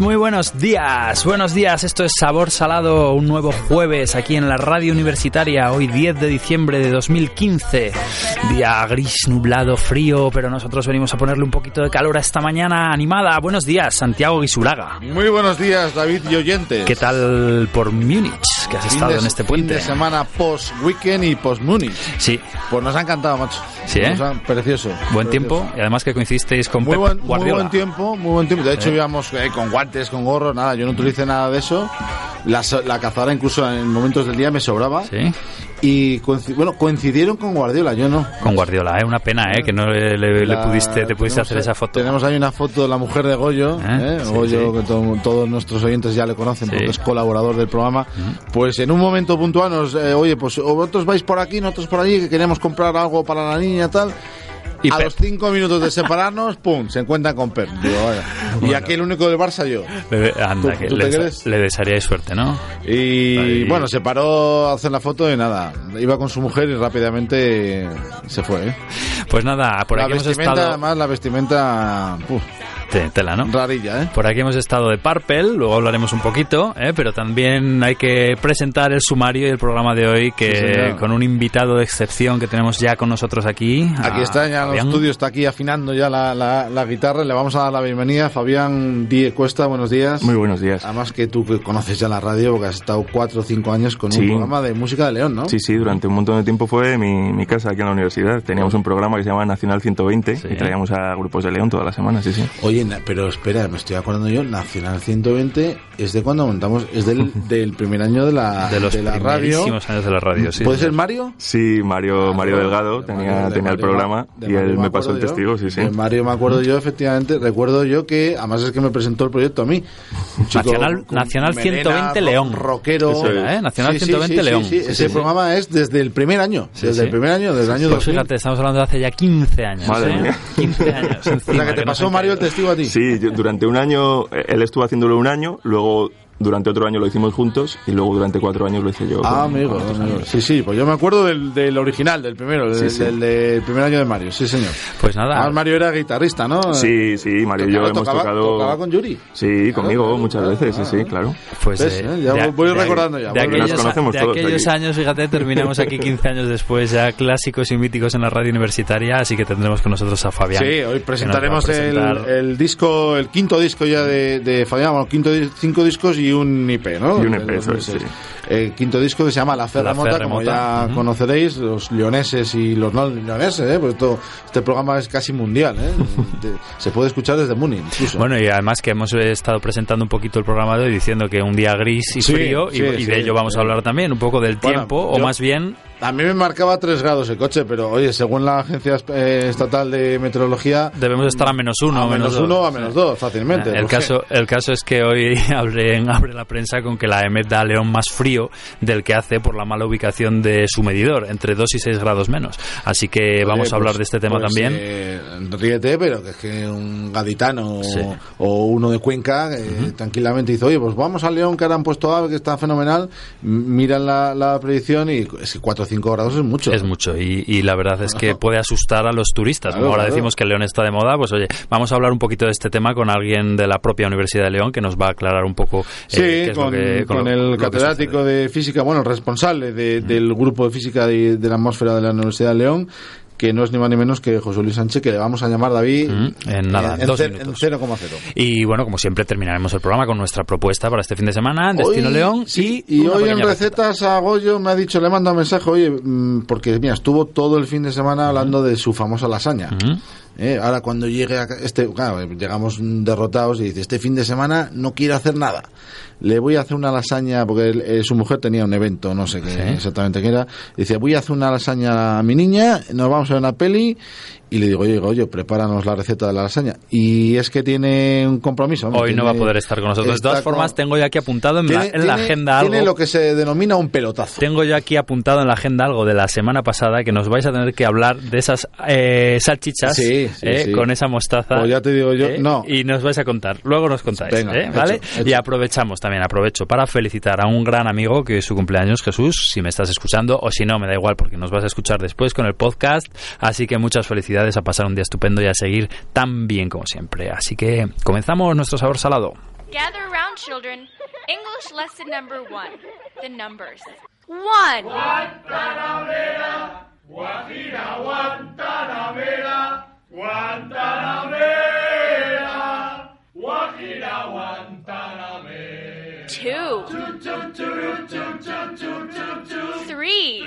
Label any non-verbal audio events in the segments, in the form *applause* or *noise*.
Muy buenos días, buenos días. Esto es Sabor Salado, un nuevo jueves aquí en la radio universitaria, hoy 10 de diciembre de 2015. Día gris, nublado, frío, pero nosotros venimos a ponerle un poquito de calor a esta mañana animada. Buenos días, Santiago Guisulaga. Muy buenos días, David y oyentes. ¿Qué tal por Múnich, que has Fin estado de- en este Fin puente? de semana post-weekend y post-Munich. Sí, Pues nos ha encantado, macho. Sí, ¿eh? Nos ha- precioso. buen precioso. tiempo y además que coincisteis con Muy Pep buen, muy Guardiola. buen tiempo, muy buen tiempo. De hecho, Sí. íbamos eh, con guantes, con gorro, nada. Yo no utilicé nada de eso. La, la cazadora incluso en momentos del día me sobraba. Sí, Y bueno, coincidieron con Guardiola, yo no. Con Guardiola, ¿eh? una pena ¿eh? que no le, le- le La- pudiste, te pudiste hacer esa foto. Tenemos ahí una foto de la mujer de Goyo, ¿Eh? ¿eh? Sí, Goyo, sí. que to- todos nuestros oyentes ya le conocen Sí. porque es colaborador del programa. Pues en un momento puntual nos, eh, oye, pues vosotros vais por aquí, nosotros por allí, que queremos comprar algo para la niña tal. Y a Pep. los cinco minutos de separarnos, pum, se encuentran con Pep. Digo, vaya. *laughs* Y aquí el único del Barça yo. Le- anda, ¿Tú- que tú le, le desearíais suerte, ¿no? Y Ahí. bueno, se paró a hacer la foto y nada. Iba con su mujer y rápidamente se fue. ¿eh? Pues nada, por la aquí hemos estado... además, la vestimenta, tela, ¿no? rarilla, ¿eh? Por aquí hemos estado de Parpel, luego hablaremos un poquito, ¿eh? pero también hay que presentar el sumario y el programa de hoy que Sí, con un invitado de excepción que tenemos ya con nosotros aquí. Aquí está ya en el Fabián. estudio, está aquí afinando ya la, la- la guitarra. Le vamos a dar la bienvenida a Fabián Díez Cuesta. Buenos días. Muy buenos días. Además que tú que conoces ya la radio porque has estado cuatro o cinco años con un programa de música de León, ¿no? Sí, sí, durante un montón de tiempo fue mi, mi casa aquí en la universidad. Teníamos un programa que se llama Nacional 120 Sí. y traíamos a grupos de León todas las semanas, sí, sí. Oye, pero espera, me estoy acordando yo, Nacional 120 es de cuando montamos, es del, *laughs* del primer año de la, De los de la radio. primerísimos años de la radio, sí. ¿Puede ser Mario? Sí, Mario, Mario Delgado De tenía, de tenía el programa y Mario él me pasó el yo. testigo, sí, sí. De Mario me acuerdo yo, efectivamente. Recuerdo yo que, además es que me presentó el proyecto a mí. Chico Nacional- Nacional melena, 120 ro- León. Rockero. Era, ¿eh? Nacional Sí, sí, 120 sí, sí, León. sí. Sí, Ese sí, sí. programa es desde el primer año. Sí, desde sí. el primer año, desde el año Pues 2000. fíjate, estamos hablando de hace ya 15 años. Madre ¿eh? mía. 15 años. *laughs* O sea, encima, que te nos pasó han Mario el testigo a ti. Sí, yo- durante un año, eh, él estuvo haciéndolo un año, luego durante otro año lo hicimos juntos y luego durante cuatro años lo hice yo. Ah, con- amigo, con amigo. Sí, sí, pues yo me acuerdo del, del original, del primero, del, Sí, sí. del- del primer año de Mario, sí, señor. Pues nada, Además, Mario era guitarrista, ¿no? Sí, sí, Mario y yo Tocaba- hemos tocaba- tocado... tocaba con Yuri. Sí, conmigo claro, muchas claro, veces, sí, claro. sí, claro. Pues ¿Ves, de- eh? Ya de- voy de- recordando ya, De aquellos, Nos conocemos de todos aquellos aquí. años, fíjate, terminamos aquí 15 años después, ya clásicos y míticos en la radio universitaria, así que tendremos con nosotros a Fabián. Sí, hoy presentaremos el, el disco, el quinto disco ya de, de Fabián, bueno, quinto, cinco discos y un IP, ¿no? Y un Del EP, eso es, 2006. sí. El quinto disco que se llama La Fe La Fe Remota, como ya conoceréis, los leoneses y los no leoneses, ¿eh? Pues esto, este programa es casi mundial, ¿eh? *laughs* Se puede escuchar desde Múnich, incluso. Bueno, y además que hemos eh, estado presentando un poquito el programa de hoy diciendo que un día gris y Sí, frío, y, sí, y de ello vamos a hablar también, un poco del Bueno, tiempo, o más bien A mí me marcaba 3 grados el coche, pero oye, según la Agencia eh, Estatal de Meteorología, debemos estar a menos uno, a menos dos. 1 o a menos 2, fácilmente. El caso, el caso es que hoy *laughs* abre, abre la prensa con que la EMET da a León más frío del que hace por la mala ubicación de su medidor, entre 2 y 6 grados menos. Así que vamos Oye, a hablar pues- de este tema pues, también. eh, ríete, pero que es que un gaditano Sí. o uno de Cuenca eh, tranquilamente dice, oye, pues vamos al León que ahora han puesto AVE, que está fenomenal, miran la, la predicción y es que 4 o 5 grados es mucho. Es mucho y, y la verdad es que puede asustar a los turistas. Claro, Como ahora claro. decimos que León está de moda, pues oye, vamos a hablar un poquito de este tema con alguien de la propia Universidad de León que nos va a aclarar un poco eh, Sí, qué es con, lo que, con lo- el lo catedrático de física, bueno, responsable de- del grupo de física de, de la atmósfera de la Universidad de León, que no es ni más ni menos que José Luis Sánchez, que le vamos a llamar David Mm, en nada, en, dos minutos. en 0,0. Y bueno, como siempre, terminaremos el programa con nuestra propuesta para este fin de semana, Destino Hoy- León. sí, y, hoy en recetas a Goyo me ha dicho, le manda un mensaje, oye, mm, porque mira, estuvo todo el fin de semana hablando de su famosa lasaña. Eh, ahora cuando llegue a este, claro, llegamos derrotados y dice, este fin de semana no quiero hacer nada. Le voy a hacer una lasaña, porque él- eh, su mujer tenía un evento, no sé qué Sí. exactamente qué era. Dice, voy a hacer una lasaña a mi niña, nos vamos a ver una peli. Y le digo, oye, oye, prepáranos la receta de la lasaña. Y es que tiene un compromiso. hombre, Hoy no va a poder estar con nosotros. De todas con- formas, tengo yo aquí apuntado en, la, tiene- agenda algo. Tiene lo que se denomina un pelotazo. Tengo yo aquí apuntado en la agenda algo de la semana pasada que nos vais a tener que hablar de esas eh, salchichas Sí, sí, eh, sí. con esa mostaza. Pues ya te digo yo, eh, no. Y nos vais a contar. Luego nos contáis, Venga, hecho, ¿vale? hecho. Y aprovechamos también, aprovecho para felicitar a un gran amigo que es su cumpleaños, Jesús, si me estás escuchando, o si no, me da igual porque nos vas a escuchar después con el podcast. Así que muchas felicidades a pasar un día estupendo y a seguir tan bien como siempre. Así que comenzamos nuestro sabor salado. Gather around, children. English lesson number one. The numbers. One. Two. Three.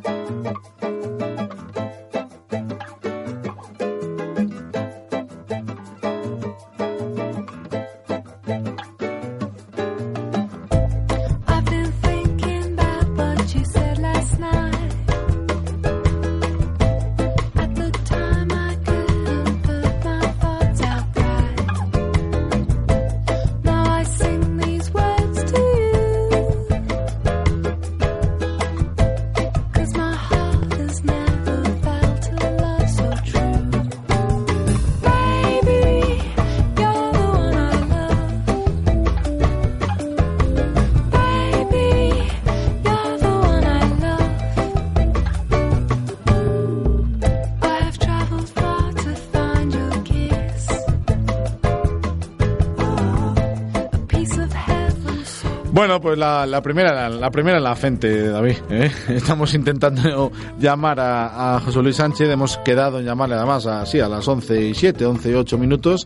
Bueno, pues la, la primera, la, la primera en la frente, David. ¿eh? *laughs* Estamos intentando llamar a, a José Luis Sánchez. Hemos quedado en llamarle además así a las 11 y 7, 11 y 8 minutos.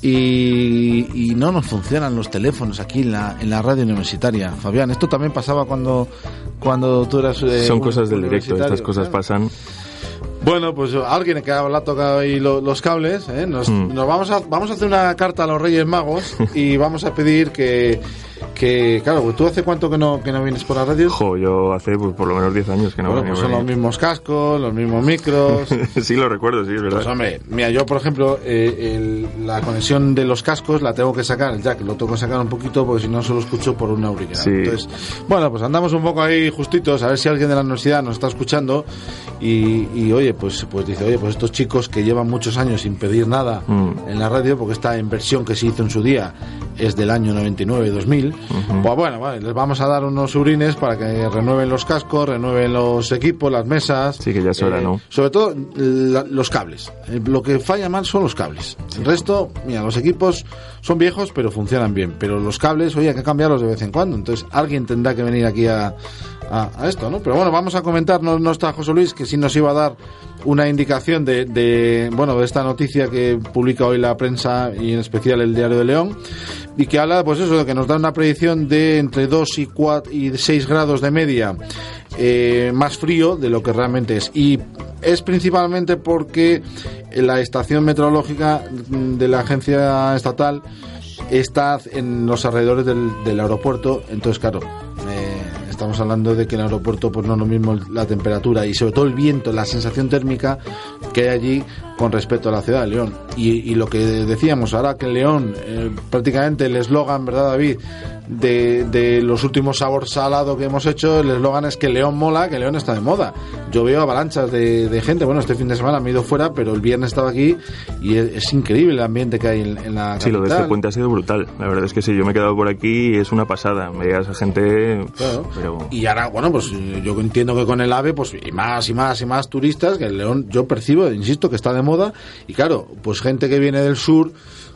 Y, y no nos funcionan los teléfonos aquí en la, en la radio universitaria. Fabián, esto también pasaba cuando, cuando tú eras. eh, Son un- cosas del directo, estas cosas pasan. Bueno, pues alguien que ha tocado ahí lo- los cables, ¿eh? nos, Mm. nos vamos, a, vamos a hacer una carta a los Reyes Magos *laughs* y vamos a pedir que, que claro, pues tú hace cuánto que no, que no vienes por la radio. Jo, yo hace pues, por lo menos 10 años que no bueno, venía pues son los mismos cascos, los mismos micros. *laughs* sí, lo recuerdo, sí, es verdad. Pues hombre, mira, yo por ejemplo, eh, el- la conexión de los cascos la tengo que sacar, el jack lo tengo que sacar un poquito porque si no solo escucho por un auricular. Sí. Entonces, bueno, pues andamos un poco ahí justitos, a ver si alguien de la universidad nos está escuchando y, y, oye, pues, pues dice, oye, pues estos chicos que llevan muchos años sin pedir nada Mm. en la radio, porque esta inversión que se hizo en su día es del año 99-2000, pues bueno, vale, les vamos a dar unos urines para que renueven los cascos, renueven los equipos, las mesas. Sí, que ya es hora, Eh, ¿no? Sobre todo la- los cables. Eh, Lo que falla mal son los cables. El resto, mira, los equipos son viejos, pero funcionan bien. Pero los cables, oye, hay que cambiarlos de vez en cuando. Entonces, alguien tendrá que venir aquí a, esto, ¿no? Pero bueno, vamos a comentar, no, no está José Luis, que sí nos iba a dar una indicación de, de, bueno, de esta noticia que publica hoy la prensa y en especial el Diario de León y que habla, pues eso, de que nos da una predicción de entre 2 y 4 y 6 grados de media eh, más frío de lo que realmente es. Y es principalmente porque la estación meteorológica de la agencia estatal está en los alrededores del, aeropuerto, entonces claro, eh, estamos hablando de que el aeropuerto pues no es lo mismo la temperatura y sobre todo el viento, la sensación térmica que hay allí con respecto a la ciudad de León. Y, y lo que decíamos, ahora que León, eh, prácticamente el eslogan, ¿verdad, David? De, de los últimos sabor salado que hemos hecho, el eslogan es que León mola, que León está de moda. Yo veo avalanchas de, de gente, bueno, este fin de semana me he ido fuera, pero el viernes estaba aquí y es, es increíble el ambiente que hay en, en la Sí, lo de este capital. puente ha sido brutal. La verdad es que sí, yo me he quedado por aquí y es una pasada. Veías a gente. Claro. Pero. Y ahora, bueno, pues eh, yo entiendo que con el AVE, pues y más y más y más turistas, que el León yo percibo, insisto, que está de moda. Y claro, pues gente que viene del sur,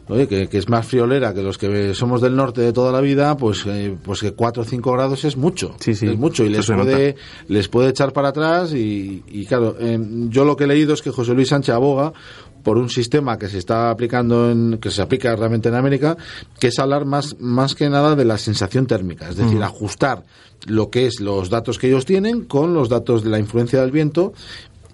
oye, que, que es más friolera que los que somos del norte de toda la vida, pues, eh, pues que 4 o 5 grados es mucho. Sí, sí, Es mucho y les puede, les puede echar para atrás. Y, y claro, eh, yo lo que he leído es que José Luis Sánchez aboga por un sistema que se está aplicando en, que se aplica realmente en América, que es hablar más, más que nada de la sensación térmica, es decir, ajustar lo que es los datos que ellos tienen con los datos de la influencia del viento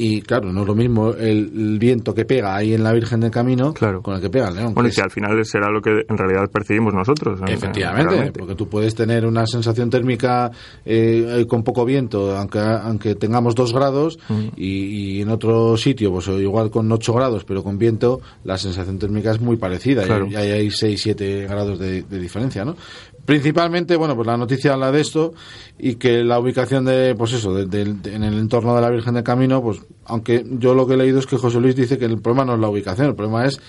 y claro, no es lo mismo el, el viento que pega ahí en la Virgen del Camino Claro. con el que pega en León. Bueno, que y que es- al final será lo que en realidad percibimos nosotros. ¿no? Efectivamente, Realmente. porque tú puedes tener una sensación térmica eh, eh, con poco viento, aunque aunque tengamos dos grados, y, y en otro sitio, pues igual con 8 grados, pero con viento, la sensación térmica es muy parecida, Claro. y ahí hay 6, 7 grados de, de diferencia, ¿no? Principalmente, bueno, pues la noticia habla de esto y que la ubicación de, pues eso, de- de- de- en el entorno de la Virgen del Camino, pues aunque yo lo que he leído es que José Luis dice que el problema no es la ubicación, el problema es,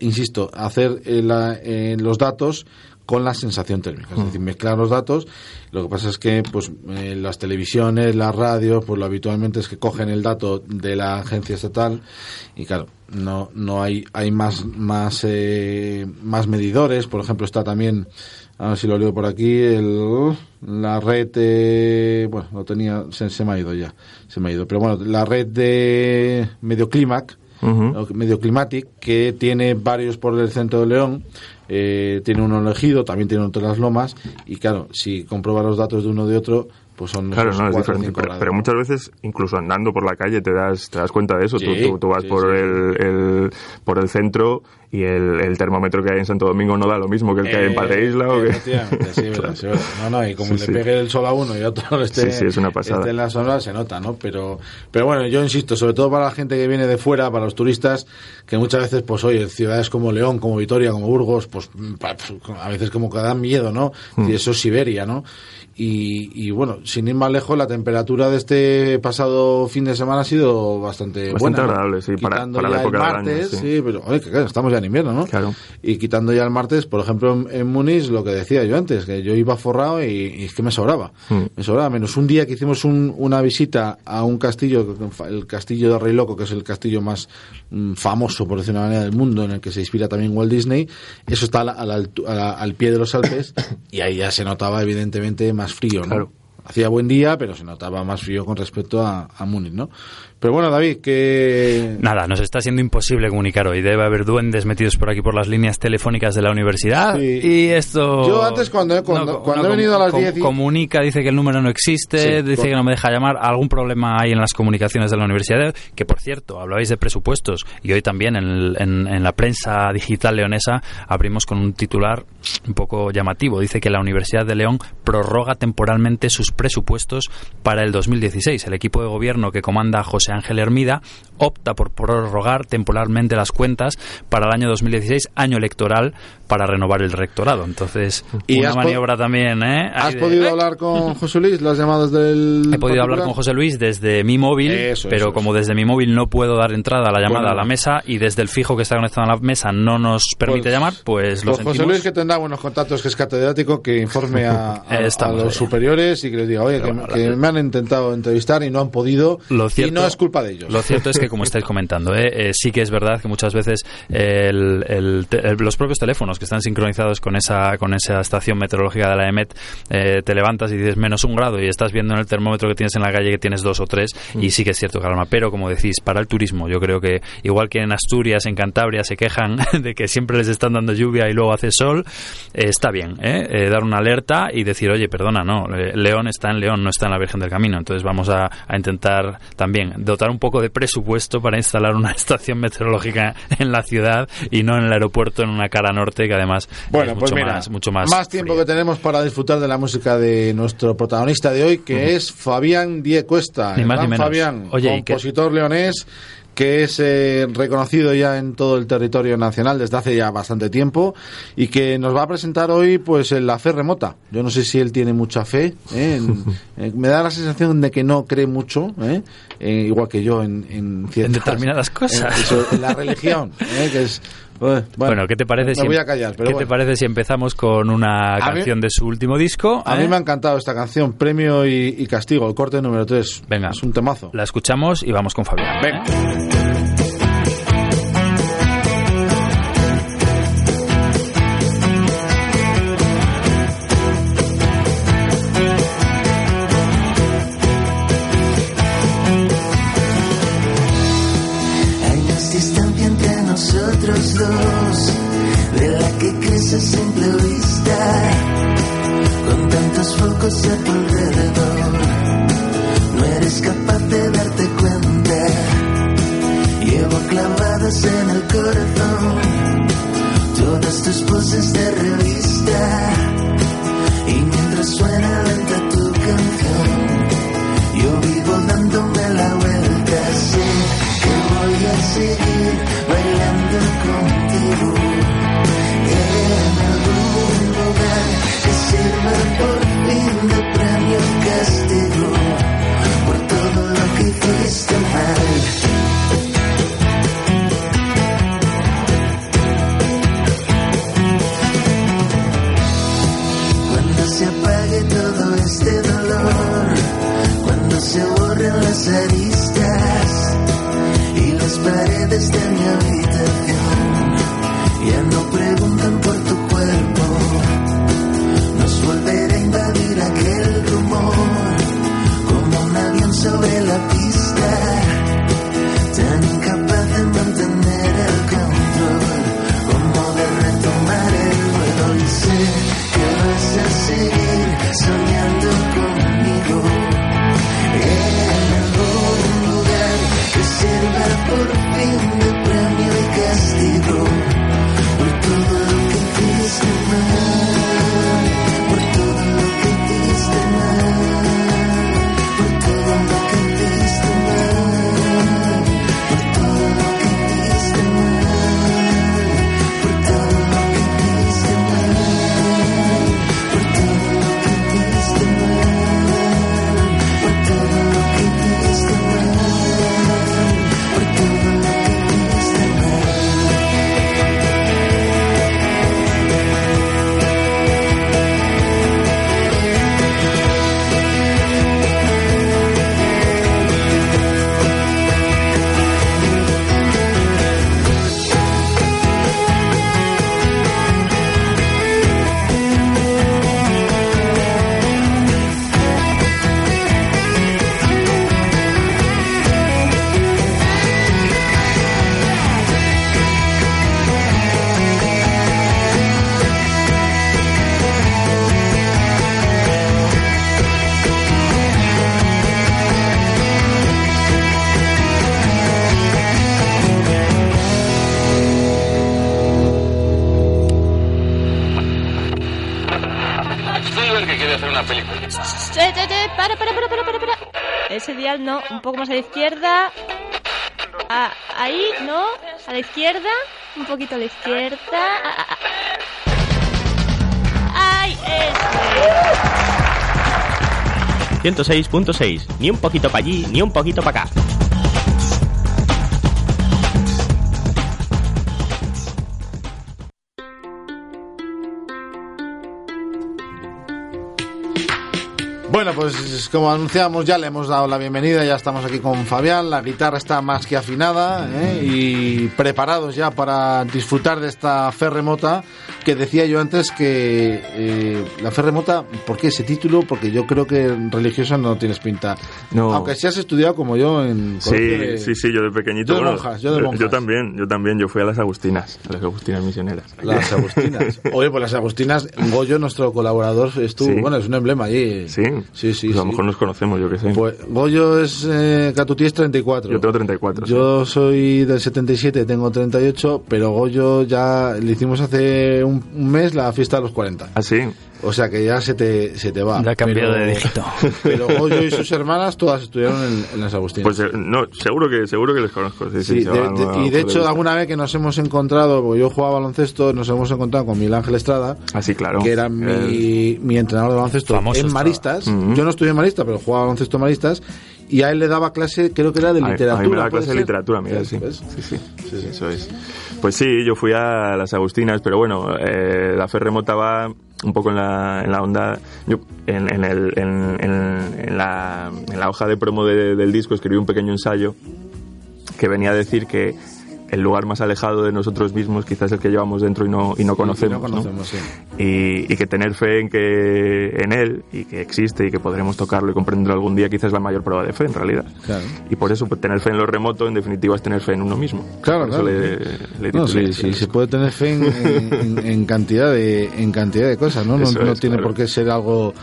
insisto, hacer eh, la- eh, los datos con la sensación térmica, es decir, mezclar los datos. Lo que pasa es que, pues, eh, las televisiones, las radios, pues lo habitualmente es que cogen el dato de la agencia estatal y claro, no no hay hay más más eh, más medidores. Por ejemplo, está también a ver si lo leo por aquí, el, la red, eh, bueno, lo tenía, se, se me ha ido ya, se me ha ido, pero bueno, la red de Medioclimac, Ujú. ¿no? Medioclimatic, que tiene varios por el centro de León, eh, tiene uno elegido, también tiene otro en las lomas, y claro, si comprueba los datos de uno de otro, pues son Claro, no, es diferente. Pero, muchas veces, incluso andando por la calle, te das, te das cuenta de eso. Tú- Sí, tú, tú vas sí, por, sí. El, el- por el centro y el, el termómetro que hay en Santo Domingo no da lo mismo que el que hay en Padre Isla. o que- Eh, sí, *laughs* verdad, sí, verdad. No, no, y como le pegue el sol a uno y a otro *laughs* esté, Sí, sí, es una pasada. esté en la zona, se nota, ¿no? Pero, pero bueno, yo insisto, sobre todo para la gente que viene de fuera, para los turistas, que muchas veces, pues oye, ciudades como León, como Vitoria, como Burgos, pues pa- a veces como que dan miedo, ¿no? Mm. Y eso es Siberia, ¿no? Y, y bueno, sin ir más lejos, la temperatura de este pasado fin de semana ha sido bastante, Bastante buena. agradable, sí, para- Quitando para la época el del año, martes, sí. sí, pero oye, que claro, estamos ya en invierno, ¿no? Claro. Y quitando ya el martes, por ejemplo, en, en Múnich, lo que decía yo antes, que yo iba forrado y, y es que me sobraba. Mm. Me sobraba. Menos un día que hicimos un- una visita a un castillo, el castillo de Rey Loco, que es el castillo más mm, famoso, por decirlo de una manera, del mundo, en el que se inspira también Walt Disney. Eso está a la- a la altu- a la- al pie de los Alpes *coughs* y ahí ya se notaba, evidentemente, más frío, ¿no? Claro. Hacía buen día, pero se notaba más frío con respecto a, a Múnich, ¿no? Pero bueno, David, que... Nada, nos está siendo imposible comunicar hoy. Debe haber duendes metidos por aquí por las líneas telefónicas de la universidad. Sí. Y esto. Yo antes, cuando- cuando- cuando he venido a las com- 10 y- Comunica, dice que el número no existe, Sí, dice que no me deja llamar. Algún problema hay en las comunicaciones de la universidad. Que por cierto, hablabais de presupuestos. Y hoy también en, el- en- en la prensa digital leonesa abrimos con un titular un poco llamativo. Dice que la Universidad de León prorroga temporalmente sus presupuestos para el 2016. El equipo de gobierno que comanda José Ángel Hermida opta por prorrogar temporalmente las cuentas para el año 2016, año electoral, para renovar el rectorado. Entonces, ¿Y una maniobra también, ¿eh? ¿Has de- podido hablar con José Luis? ¿Las llamadas del.? He podido hablar con José Luis desde mi móvil, Eso, pero eso, como desde mi móvil no puedo dar entrada a la llamada Bueno. a la mesa y desde el fijo que está conectado a la mesa no nos permite Pues- llamar, pues lo Pues José. Luis que tendrá buenos contactos, que es catedrático, que informe a, *laughs* a- a Estamos los superiores y que les diga, oye, que, Pero me han intentado entrevistar y no han podido Lo cierto- y no es culpa de ellos. Lo cierto es que, como estáis comentando, ¿eh? Eh, sí que es verdad que muchas veces el- el te- el- los propios teléfonos que están sincronizados con esa, con esa estación meteorológica de la EMET, eh, te levantas y dices menos un grado y estás viendo en el termómetro que tienes en la calle que tienes dos o tres y sí que es cierto que alarma. Pero, como decís, para el turismo, yo creo que igual que en Asturias, en Cantabria, se quejan *laughs* de que siempre les están dando lluvia y luego hace sol, eh, está bien dar una alerta y decir, oye, perdona, no, León está en León, no está en la Virgen del Camino. Entonces vamos a, a intentar también dotar un poco de presupuesto para instalar una *laughs* estación meteorológica en la ciudad y no en el aeropuerto en una cara norte que además Bueno, es pues mucho mira, más, mucho más, tiempo fría. que tenemos para disfrutar de la música de nuestro protagonista de hoy, que es Fabián Die Cuesta. Ni el más ni menos. Fabián, Oye, ¿y qué- compositor leonés, que es eh, reconocido ya en todo el territorio nacional desde hace ya bastante tiempo y que nos va a presentar hoy pues en la fe remota. Yo no sé si él tiene mucha fe, ¿eh? En- *laughs* eh, me da la sensación de que no cree mucho, ¿eh? Eh, igual que yo en, en, ciertas- determinadas cosas. En, eso, en la religión, ¿eh? que es... eh, Bueno, ¿qué te parece Me si em- voy a callar, pero ¿Qué bueno. te parece si empezamos con una A mí- canción de su último disco? A eh? mí me ha encantado esta canción, Premio y, y Castigo, el corte número 3. Venga. Es un temazo. La escuchamos y vamos con Fabián. Venga. Un poco más a la izquierda. Ah, ahí, no, a la izquierda, un poquito a la izquierda. ¡Ay, ese! 106.6. Ni un poquito para allí, ni un poquito para acá. Pues como anunciamos, ya le hemos dado la bienvenida, ya estamos aquí con Fabián, la guitarra está más que afinada ¿eh? y preparados ya para disfrutar de esta fe remota que decía yo antes que eh, la fe remota, ¿por qué ese título? Porque yo creo que religiosa no tienes pinta. No. Aunque sí has estudiado como yo en Sí, de- sí, sí, yo de pequeñito. Yo de monjas, yo de monjas. también, yo también, yo fui a las Agustinas, a las Agustinas misioneras. Las Agustinas. *laughs* Oye, pues las Agustinas, Goyo, nuestro colaborador, estuvo, Sí. bueno, es un emblema allí. Sí, Sí, sí, Pues a lo sí. Mejor nos conocemos, yo qué sé. Pues Goyo es eh, Catutí es 34. Yo tengo 34. sí. Yo soy del 77, tengo 38, pero Goyo ya le hicimos hace un, un mes la fiesta de los 40. Ah, sí. O sea que ya se te, se te va. Ya ha cambiado Pero- de dígito. *laughs* Pero Goyo y sus hermanas todas estudiaron en, en las Agustinas. Pues eh, no, seguro que seguro que les conozco. Sí, sí, Sí, se de- van de- a- y de hecho alguna vez que nos hemos encontrado, porque yo jugaba baloncesto, nos hemos encontrado con Miguel Ángel Estrada, Ah, sí, claro. que era mi, mi entrenador de baloncesto Famoso en Estrada. Maristas. Yo no estudié en Maristas, pero jugaba baloncesto en Maristas. Y a él le daba clase, creo que era de literatura. A mí me da ¿puede clase de literatura, mira, sí. Sí, sí, sí, eso es. Pues sí, yo fui a las Agustinas, pero bueno, eh, la fe remota va un poco en la, en la onda. Yo, en, en, el, en, la, la hoja de promo de- del disco escribí un pequeño ensayo que venía a decir que el lugar más alejado de nosotros mismos quizás el que llevamos dentro y no, y no conocemos. No ¿no? conocemos, sí. y, y que tener fe en que en él y que existe y que podremos tocarlo y comprenderlo algún día quizás es la mayor prueba de fe en realidad Claro. y por eso pues, tener fe en lo remoto en definitiva es tener fe en uno mismo Claro, por eso claro. le, le No, sí, sí, se puede tener fe en, en- en- cantidad de en cantidad de cosas, ¿no? No, Eso no es, tiene claro. por qué ser algo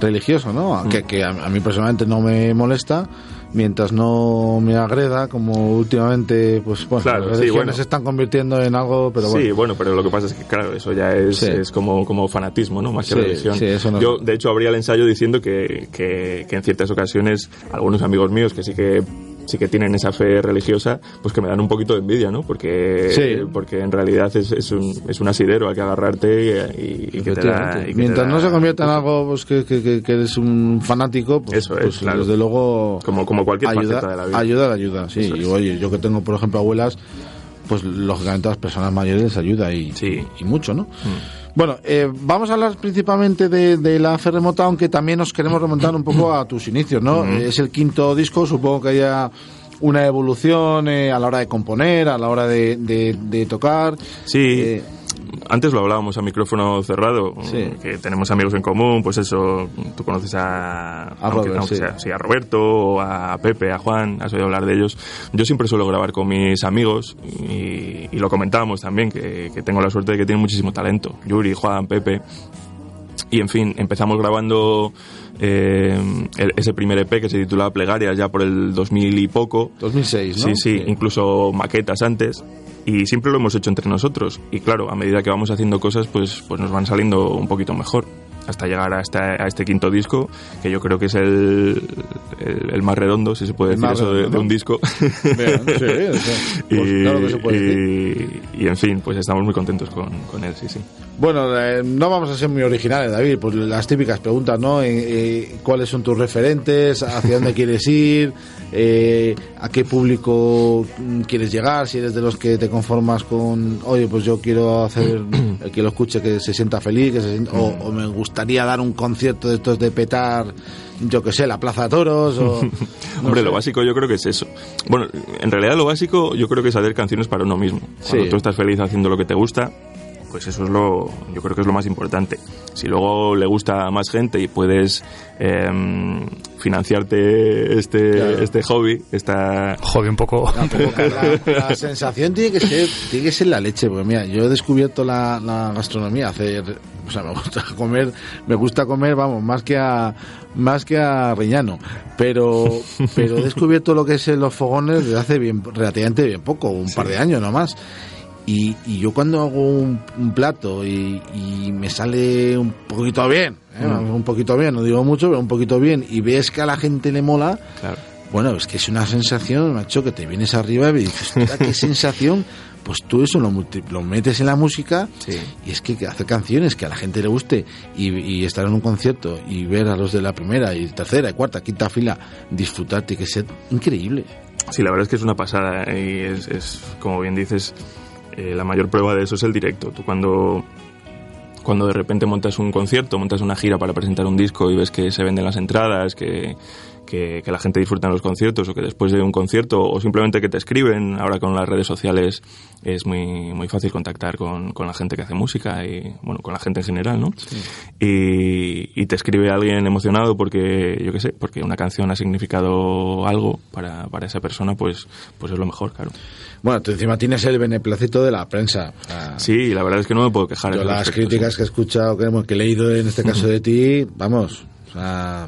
religioso, ¿no? Mm. Que, que a, a mí personalmente no me molesta mientras no me agreda, como últimamente, pues bueno, Claro, las sí, religiones bueno. se están convirtiendo en algo, pero bueno. sí, bueno, pero lo que pasa es que, claro, eso ya es, Sí. es como, como fanatismo, ¿no? Más que Sí, religión. sí, eso no- Yo, de hecho, abría el ensayo diciendo que, que, que en ciertas ocasiones algunos amigos míos que sí que sí que tienen esa fe religiosa, pues que me dan un poquito de envidia, ¿no? Porque, Sí. porque en realidad es, es, un, es un asidero al que agarrarte y, y que te da... Efectivamente. y que te Mientras da- no se convierta en algo pues, que, que, que- que eres un fanático, pues, Eso es, pues, claro. desde luego Como, como cualquier ayuda, de la vida. ayuda, ayuda, sí. Y, oye, yo que tengo, por ejemplo, abuelas, pues lógicamente a las personas mayores les ayuda y, Sí. y mucho, ¿no? Bueno, eh, vamos a hablar principalmente de, de la fe remota, aunque también nos queremos remontar un poco a tus inicios, ¿no? Es el quinto disco, supongo que haya una evolución eh, a la hora de componer, a la hora de, de- de tocar. Sí, Eh, antes lo hablábamos a micrófono cerrado, Sí. que tenemos amigos en común, pues eso, tú conoces a, aunque- Robert, aunque sí. sea- sí, a Roberto, a Pepe, a Juan, has oído hablar de ellos. Yo siempre suelo grabar con mis amigos y, y lo comentábamos también, que, que tengo la suerte de que tienen muchísimo talento. Yuri, Juan, Pepe. Y en fin, empezamos grabando eh, el- ese primer EP que se titulaba Plegarias ya por el 2000 y poco. 2006, ¿no? Sí, sí, incluso maquetas antes. Y siempre lo hemos hecho entre nosotros. Y claro, a medida que vamos haciendo cosas, pues, pues nos van saliendo un poquito mejor. Hasta llegar a este, a este quinto disco, que yo creo que es el, el, el más redondo, si se puede El decir eso, de, de un disco. Bien, sí, *laughs* o sea, pues y, claro que se puede decir. y, y, en fin, pues estamos muy contentos con, con él, sí, sí. Bueno, eh, no vamos a ser muy originales, David, pues las típicas preguntas, ¿no? Eh, eh, ¿Cuáles son tus referentes? ¿Hacia dónde quieres ir? Eh, ¿A qué público mm, quieres llegar? Si eres de los que te conformas con, oye, pues yo quiero hacer *clears throat* que lo escuche que se sienta feliz, que se sienta- o, o me gustaría dar un concierto de estos de petar, yo que sé, la Plaza de Toros, o... *laughs* no Hombre, sé. lo básico yo creo que es eso. Bueno, en realidad lo básico yo creo que es hacer canciones para uno mismo. Cuando Sí. tú estás feliz haciendo lo que te gusta, pues eso es lo, yo creo que es lo más importante. Si luego le gusta a más gente y puedes em, financiarte este, Claro. este hobby, esta... Hobby un poco. La, la sensación tiene que ser tiene que ser la leche porque mira yo he descubierto la, la gastronomía hacer o sea me gusta comer me gusta comer vamos más que a más que a Riñano pero pero he descubierto lo que es los fogones desde hace bien relativamente bien poco un par de años nomás y, y yo cuando hago un, un plato y, y me sale un poquito bien, ¿eh? Mm. un poquito bien, no digo mucho, pero un poquito bien, y ves que a la gente le mola, Claro. bueno, es que es una sensación, macho, que te vienes arriba y dices, "Hostia, qué *laughs* sensación. Pues tú eso lo, lo metes en la música Sí. y es que hacer canciones que a la gente le guste y, y estar en un concierto y ver a los de la primera y tercera y cuarta, quinta fila disfrutar tiene que ser increíble. Sí, la verdad es que es una pasada y es, es, como bien dices, eh, la mayor prueba de eso es el directo. Tú cuando, cuando de repente montas un concierto, montas una gira para presentar un disco y ves que se venden las entradas, que, que, que la gente disfruta en los conciertos o que después de un concierto o simplemente que te escriben, ahora con las redes sociales es muy, muy fácil contactar con, con la gente que hace música y bueno, con la gente en general, ¿no? Y, y te escribe alguien emocionado porque, yo qué sé, porque una canción ha significado algo para, para esa persona, pues, pues es lo mejor, claro. Bueno, tú encima tienes el beneplácito de la prensa. Sea, Sí, la verdad es que no me puedo quejar. yo las críticas que he escuchado, que he leído en este caso de ti, vamos, O sea,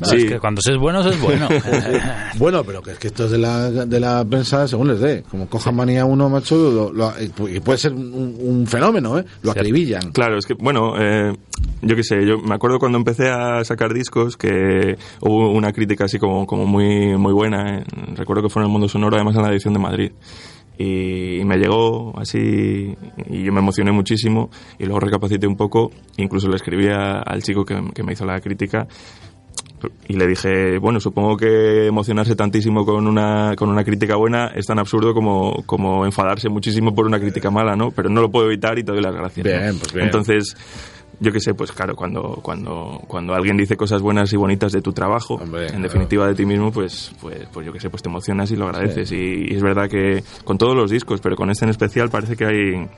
No, es que cuando se es bueno, se es bueno. *laughs* bueno, pero que es que esto es de la, de la prensa según les dé. Como cojan manía uno, macho, lo- lo- y puede ser un, un fenómeno, ¿eh? Lo acribillan. Claro, es que, bueno, eh, yo qué sé, yo me acuerdo cuando empecé a sacar discos que hubo una crítica así como, como muy, muy buena. eh. Recuerdo que fue en el Mundo Sonoro, además en la edición de Madrid. Y, y me llegó así y yo me emocioné muchísimo y luego recapacité un poco, incluso le escribí a- al chico que, que me hizo la crítica y le dije, bueno, supongo que emocionarse tantísimo con una, con una crítica buena es tan absurdo como, como enfadarse muchísimo por una crítica mala, ¿no? Pero no lo puedo evitar y te doy las gracias. ¿no? Bien, pues bien. Entonces, yo qué sé, pues claro, cuando, cuando, cuando alguien dice cosas buenas y bonitas de tu trabajo, en definitiva de ti mismo, pues, pues, pues yo qué sé, pues te emocionas y lo agradeces. Sí. Y, y es verdad que con todos los discos, pero con este en especial parece que hay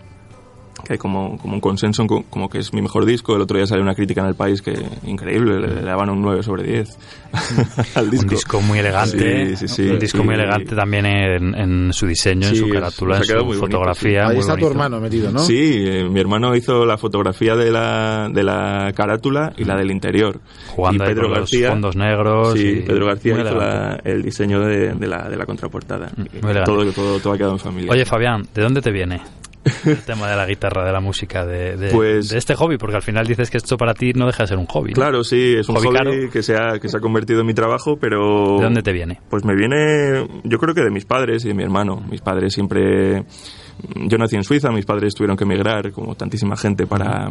que hay como, como un consenso, co- como que es mi mejor disco. El otro día salió una crítica en el país que increíble, le, le daban un 9 sobre 10 *laughs* al disco. Un disco muy elegante. Sí, sí, sí. Un disco muy elegante también en, en su diseño, en su es- carátula, ha en su muy bonito, fotografía. muy Ahí está tu bonito. hermano metido, ¿no? Sí, eh, mi hermano hizo la fotografía de la, de la carátula y la del interior. Jugando y ahí Pedro con los García, fondos negros Sí, y- Pedro García hizo la- el diseño de, de la, de la contraportada. Y muy elegante. todo, todo, todo ha quedado en familia. Oye, Fabián, ¿de dónde te viene el tema de la guitarra, de la música, de, de- Pues- de este hobby? Porque al final dices que esto para ti no deja de ser un hobby. ¿no? Claro, sí, es un Hobby hobby, caro. que, se ha, que se ha convertido en mi trabajo, pero... ¿De dónde te viene? Pues me viene, yo creo que de mis padres y de mi hermano. Mis padres siempre... Yo nací en Suiza, mis padres tuvieron que emigrar, como tantísima gente, para,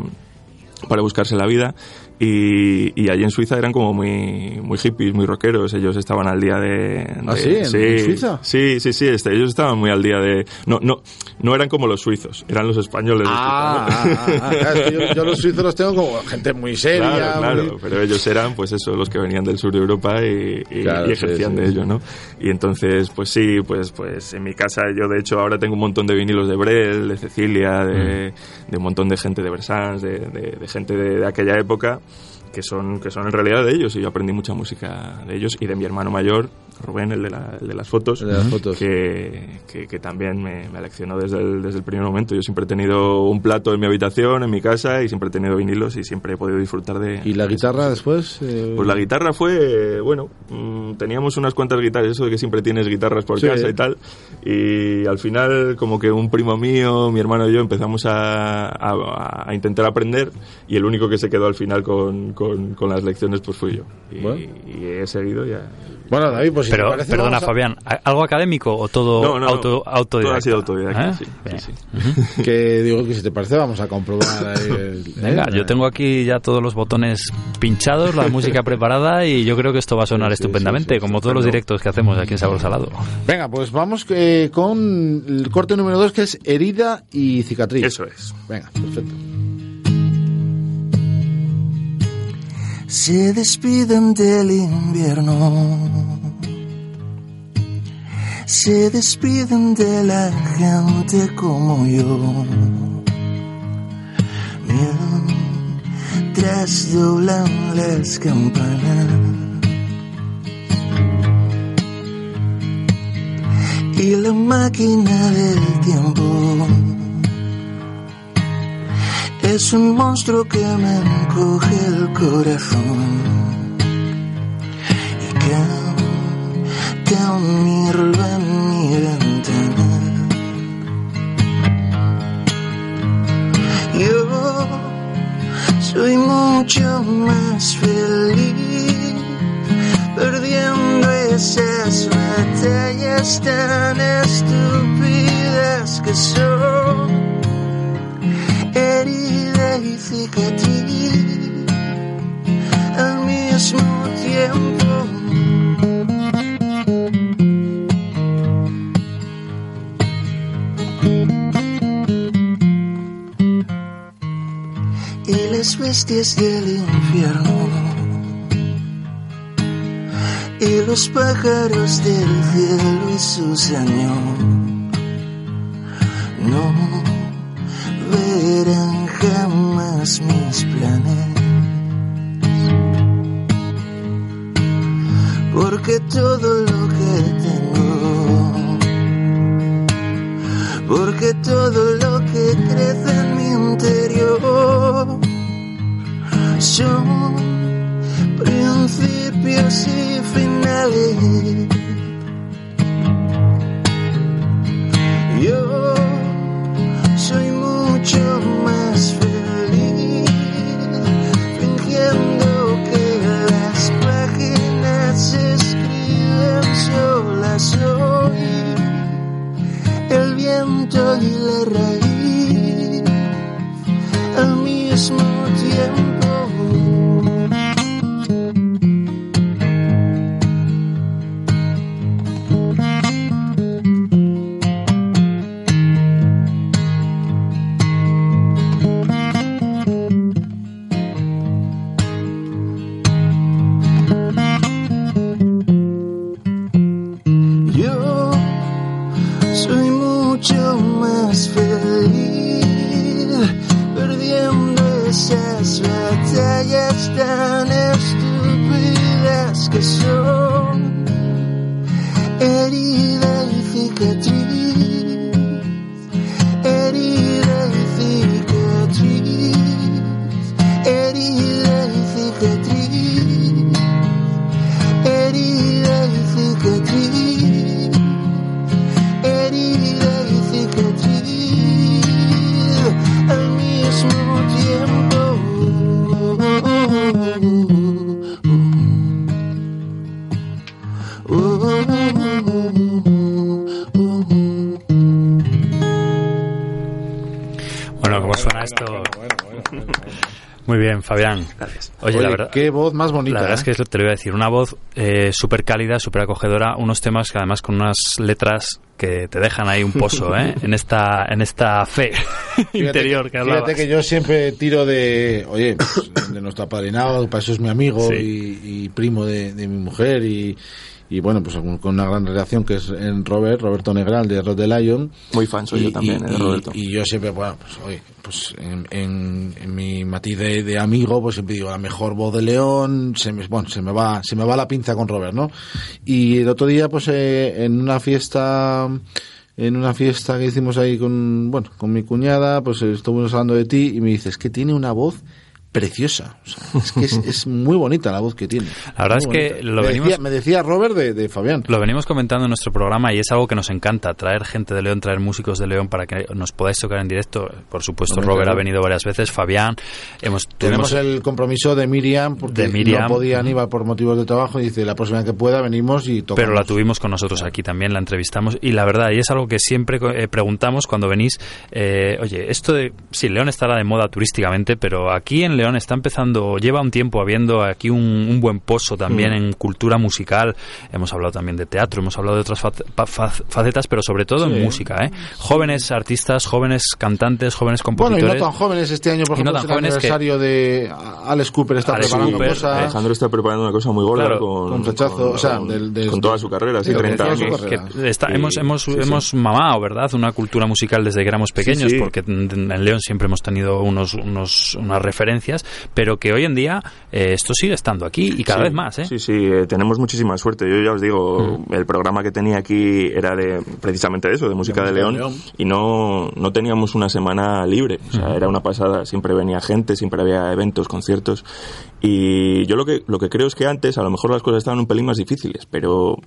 para buscarse la vida. Y, y allí en Suiza eran como muy, muy hippies, muy rockeros. Ellos estaban al día de... ¿Ah, de- sí? ¿En- en Suiza? Sí, sí, sí. este, ellos estaban muy al día de... No, no, no eran como los suizos, eran los españoles. de Ah, ah, ¿no? ah, claro, es que yo, yo los suizos los tengo como gente muy seria. Claro, claro, muy- pero ellos eran, pues eso, los que venían del sur de Europa y, y- Claro, y sí, ejercían sí, de sí. ello, ¿no? Y entonces, pues sí, pues, pues en mi casa yo de hecho ahora tengo un montón de vinilos de Brel, de Cecilia, de, Mm. de un montón de gente de Bersans, de, de- de gente de, de aquella época que son, que son en realidad de ellos y yo aprendí mucha música de ellos y de mi hermano mayor, Rubén, el de, la- el de las fotos, de las fotos. Que, que, que también me, me aleccionó desde el, desde el primer momento. Yo siempre he tenido un plato en mi habitación, en mi casa y siempre he tenido vinilos y siempre he podido disfrutar de... ¿Y la guitarra después? eh, Pues la guitarra fue, bueno, mm, teníamos unas cuantas guitarras, eso de que siempre tienes guitarras por Sí. casa y tal, y al final como que un primo mío, mi hermano y yo empezamos a, a- a intentar aprender y el único que se quedó al final con, con- con las lecciones pues fui yo. Y, Bueno. y he seguido ya. Bueno, David, pues si te Pero, parece, perdona, a- Fabián, ¿a- ¿algo académico o todo No, auto, autodidacta? Todo ha sido autodidacta, ¿Eh? sí, Bien. sí, sí. Que digo que si te parece vamos a comprobar ahí el- Venga, ¿eh? yo tengo aquí ya todos los botones pinchados, la *laughs* música preparada y yo creo que esto va a sonar Sí, estupendamente, sí, sí, como todos los directos que hacemos aquí en Sabor Salado. Venga, pues vamos eh, con el corte número 2 que es herida y cicatriz. Eso es. Venga, perfecto. Se despiden del invierno, se despiden de la gente como yo. Mientras doblan las campanas. Y la máquina del tiempo es un monstruo que me encoge el corazón y canta un mirlo en mi ventana. Yo soy mucho más feliz perdiendo esas batallas tan estúpidas que son y cicatriz al mismo tiempo. Y las bestias del infierno. Y los pájaros del cielo y sus años. No verán jamás mis planes. Porque todo lo que tengo, porque todo lo que crece en mi interior, son principios y finales mucho más feliz perdiendo esas batallas tan estúpidas que son. Herida y cicatriz, Fabián. Oye, la verdad. qué voz más bonita. La verdad ¿eh? es que eso te lo iba a decir. Una voz eh, súper cálida, súper acogedora. Unos temas que además con unas letras que te dejan ahí un pozo, ¿eh? *laughs* En esta, en esta fe interior que hablabas. Fíjate que yo siempre tiro de, oye, pues, de nuestro apadrinado, para eso es mi amigo Sí. y, y primo de, de mi mujer y, y bueno, pues con una gran relación que es en Robert, Roberto Negral de Rod the Lion. Muy fan soy Y- yo también y- eh, de y- Roberto. Y yo siempre, bueno, pues oye, pues en, en- en mi matiz de, de amigo, pues siempre digo la mejor voz de León, se me, bueno, se me va, se me va la pinza con Robert, ¿no? Y el otro día, pues eh, en una fiesta, en una fiesta que hicimos ahí con, bueno, con mi cuñada, pues estuvimos hablando de ti y me dices que tiene una voz preciosa. O sea, es que es, es muy bonita la voz que tiene. La verdad es que lo me, venimos- decía, me decía Robert de, de Fabián. Lo venimos comentando en nuestro programa y es algo que nos encanta, traer gente de León, traer músicos de León para que nos podáis tocar en directo. Por supuesto, Robert ha venido varias veces, Fabián, hemos Tenemos el compromiso de Miriam, porque De Miriam. no podía Aníbal por motivos de trabajo, y dice, la próxima vez que pueda venimos y tocamos. pero la tuvimos con nosotros aquí también, la entrevistamos y la verdad, y es algo que siempre eh, preguntamos cuando venís, eh, oye, esto de, sí, León estará de moda turísticamente, pero aquí en León está empezando, lleva un tiempo habiendo aquí un, un buen pozo también Mm. en cultura musical, hemos hablado también de teatro, hemos hablado de otras facetas, pero sobre todo Sí. en música, ¿eh? Jóvenes artistas, jóvenes cantantes, jóvenes Bueno, y compositores. no tan jóvenes este año, por Y no ejemplo, tan es el que- aniversario de Alex Cooper está Alex preparando Cooper, cosas. Alejandro está preparando una cosa muy gorda Claro, con, con rechazo, o sea, del- del- con toda su carrera, sí, Sí, con 30 toda su años. que está- hemos hemos, sí, sí. hemos mamado, ¿verdad? Una cultura musical desde que éramos pequeños, sí. porque en, en León siempre hemos tenido unos, unos unas referencias, pero que hoy en día eh, esto sigue estando aquí y cada Sí, vez más, ¿eh? Sí, sí, eh, tenemos muchísima suerte. Yo ya os digo, el programa que tenía aquí era de precisamente de eso, de música de, música de León, León. y no, no teníamos una semana libre. O sea, era una pasada, siempre venía gente, siempre había eventos, conciertos. Y yo lo que, lo que creo es que antes a lo mejor las cosas estaban un pelín más difíciles, pero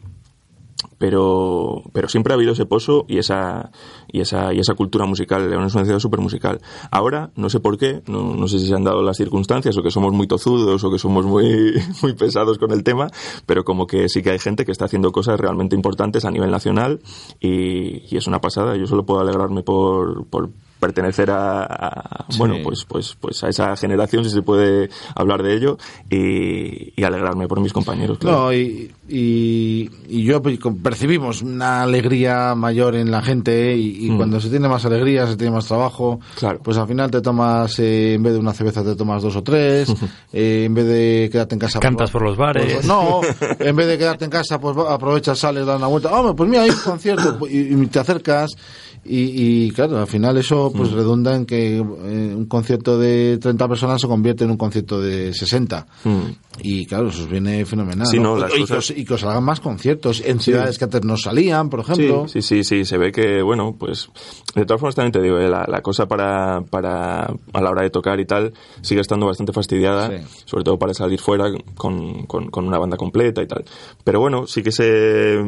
pero pero siempre ha habido ese pozo y esa y esa y esa cultura musical es una ciudad súper musical ahora no sé por qué no, no sé si se han dado las circunstancias o que somos muy tozudos o que somos muy *laughs* muy pesados con el tema pero como que sí que hay gente que está haciendo cosas realmente importantes a nivel nacional y, y es una pasada. Yo solo puedo alegrarme por, por pertenecer a, a- Sí. bueno pues pues pues a esa generación si se puede hablar de ello y, y alegrarme por mis compañeros claro. No, y, y, y yo pues, percibimos una alegría mayor en la gente y, y Mm. cuando se tiene más alegría, se tiene más trabajo, Claro. pues al final te tomas, eh, en vez de una cerveza te tomas dos o tres, *laughs* eh, en vez de quedarte en casa... Cantas por los bares. pues, no, en vez de quedarte en casa, pues va- aprovechas, sales, das una vuelta, hombre, pues mira, hay un concierto y, y te acercas y, y, claro, al final eso pues Mm. redunda en que eh, un concierto de 30 personas se convierte en un concierto de 60. Mm. Y claro, eso os viene fenomenal. Sí, no, y, cosas- que os, y que os hagan más conciertos en ciudades que antes no salían, por ejemplo. Sí, sí, sí, sí, se ve que, bueno, pues, de todas formas también te digo, eh, la, la cosa para, para, a la hora de tocar y tal, sigue estando bastante fastidiada, Sí. sobre todo para salir fuera con, con, con una banda completa y tal. Pero bueno, sí que se,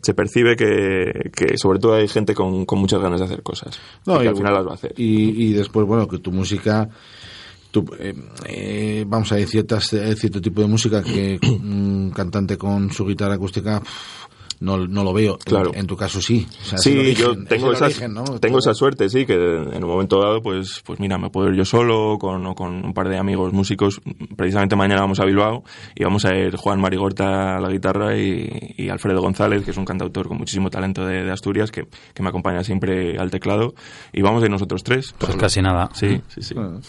se percibe que, que sobre todo hay gente con, con muchas ganas de hacer cosas. y que y, al final las va a hacer. Y, y después, bueno, que tu música, tu, eh, eh, vamos a decir, ciertas, eh, cierto tipo de música que *coughs* un cantante con su guitarra acústica pff, no, no lo veo. Claro. En, en tu caso sí. O sea, Sí, origen, yo tengo, esa, origen, ¿no? tengo esa suerte, sí, que en un momento dado, pues, pues mira, me puedo ir yo solo con, o con un par de amigos músicos. Precisamente mañana vamos a Bilbao y vamos a ir Juan Marigorta a la guitarra y, y Alfredo González, que es un cantautor con muchísimo talento de, de Asturias, que, que me acompaña siempre al teclado. Y vamos a ir nosotros tres. Pues Solo. casi nada. Sí, sí, sí. Bueno,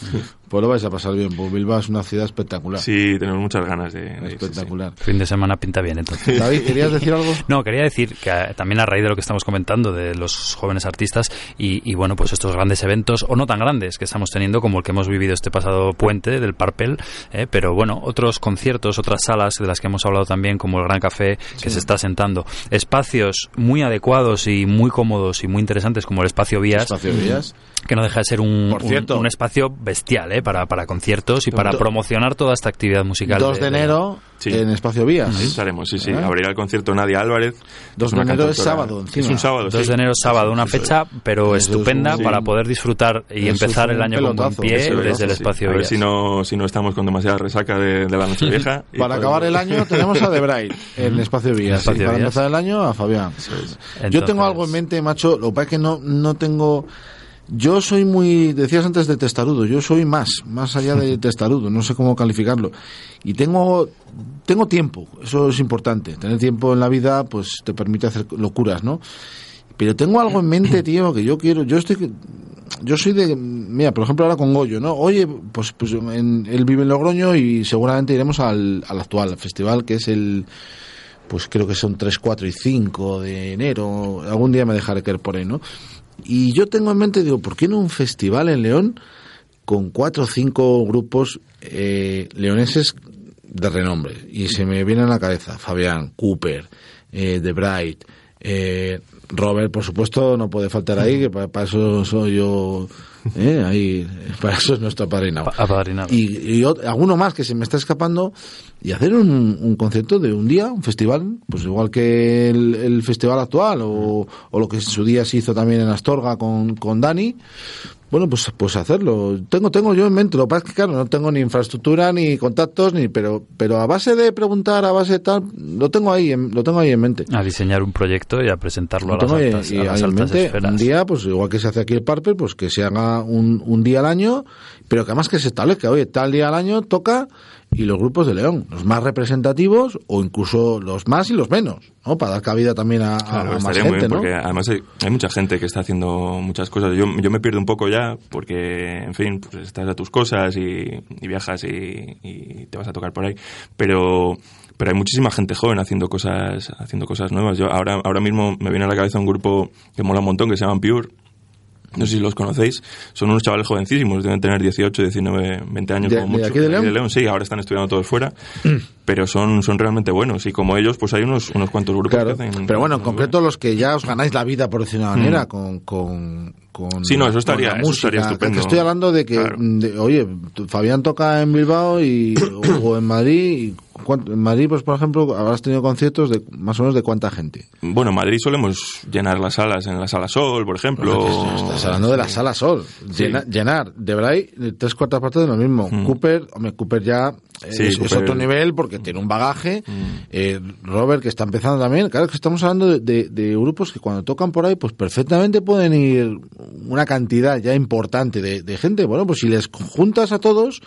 pues lo vais a pasar bien, porque Bilbao es una ciudad espectacular. Sí, tenemos muchas ganas de, de ir, sí, sí. espectacular. Fin de semana pinta bien, entonces. David, ¿querías decir algo? *laughs* No, quería decir que eh, también a raíz de lo que estamos comentando de los jóvenes artistas y, y, bueno, pues estos grandes eventos, o no tan grandes, que estamos teniendo como el que hemos vivido este pasado puente del Parpel, eh, pero bueno, otros conciertos, otras salas de las que hemos hablado también, como el Gran Café, que Sí. se está sentando. Espacios muy adecuados y muy cómodos y muy interesantes, como el Espacio Vías. Espacio Vías. Que no deja de ser un, Por un- cierto. un espacio bestial eh, para, para conciertos y para Do- promocionar toda esta actividad musical. 2 de enero Sí. en Espacio Vías. Ahí estaremos, sí, sí. ¿Eh? Abrirá el concierto Nadia Álvarez. Dos Es una de enero es sábado, encima. Es un sábado, 2 sí. de enero sábado, una Eso es. fecha, pero Eso es estupenda un- para sí. poder disfrutar y Eso es empezar un el año con buen pelotazo, pie eso es, desde el sí. espacio A ver Vías. si no, si no estamos con demasiada resaca de, de la *laughs* noche vieja. y Para podemos- acabar el año tenemos a *laughs* Debray en Espacio Vías. Espacio y para Vías. empezar el año a Fabián. Yo tengo algo en mente, macho. Lo que pasa es que no, no tengo. Yo soy muy. Decías antes de testarudo. Yo soy más, más allá de *laughs* testarudo. No sé cómo calificarlo. Y tengo. Tengo tiempo. Eso es importante. Tener tiempo en la vida, pues te permite hacer locuras, ¿no? Pero tengo algo en mente, *coughs* tío, que yo quiero. Yo estoy. Yo soy de. Mira, por ejemplo, ahora con Goyo, ¿no? Oye, pues, pues en- él vive en Logroño y seguramente iremos al, al actual al festival, que es el. Pues creo que son 3, 4 y 5 de enero. Algún día me dejaré caer por ahí, ¿no? Y yo tengo en mente, digo, ¿por qué no un festival en León con cuatro o cinco grupos eh, leoneses de renombre? Y se me viene a la cabeza Fabián, Cooper, eh, The Bright, eh, Robert, por supuesto, no puede faltar ahí, que para, para eso soy yo, eh, ahí, *laughs* para eso es nuestro padrinado. Pa- apadrinado. Y, y alguno más que se me está escapando y hacer un, un concierto de un día, un festival, pues igual que el, el festival actual o, o lo que en su día se hizo también en Astorga con, con Dani. Bueno, pues, pues hacerlo. Tengo, tengo yo en mente. Lo que pasa es que, claro, no tengo ni infraestructura, ni contactos, ni, pero, pero a base de preguntar, a base de tal, lo tengo ahí, en- lo tengo ahí en mente. A diseñar un proyecto y a presentarlo a las altas, y a las altas mente, esferas. un día, pues igual que se hace aquí el Parper, pues que se haga un, un día al año, pero que además que se establezca, oye, tal día al año toca y los grupos de León, los más representativos o incluso los más y los menos, ¿no? Para dar cabida también a, Claro, a más estaría muy gente, bien, ¿no? porque además hay, hay mucha gente que está haciendo muchas cosas. Yo, yo me pierdo un poco ya, porque, en fin, pues estás a tus cosas y, y viajas y, y te vas a tocar por ahí. Pero, pero hay muchísima gente joven haciendo cosas, haciendo cosas nuevas. Yo ahora, ahora mismo me viene a la cabeza un grupo que mola un montón, que se llaman Pure. No sé si los conocéis. Son unos chavales jovencísimos, deben tener 18, 19, 20 años ¿De- como de mucho. aquí de León? sí, ahora están estudiando todos fuera. Pero son, son realmente buenos. Y como ellos, pues hay unos, unos cuantos grupos Claro, que hacen. pero bueno, en concreto los que ya os ganáis la vida, por decir de una manera, con, con, con... Sí, no, eso estaría- con la eso estaría estupendo. Estoy hablando de que, Claro. de- oye, Fabián toca en Bilbao y, *coughs* o, en Madrid, y en Madrid, pues por ejemplo, habrás tenido conciertos de más o menos de cuánta gente. Bueno, en Madrid solemos llenar las salas, en la Sala Sol, por ejemplo. Estás hablando de la sala Sol. Sí. Llena- llenar. De Bray, tres cuartas partes de lo mismo. Cooper, hombre, Cooper ya eh, Sí, es, otro nivel porque tiene un bagaje. Eh, Robert, que está empezando también. Claro, que estamos hablando de, de- de grupos que cuando tocan por ahí, pues perfectamente pueden ir una cantidad ya importante de, de gente. Bueno, pues si les juntas a todos.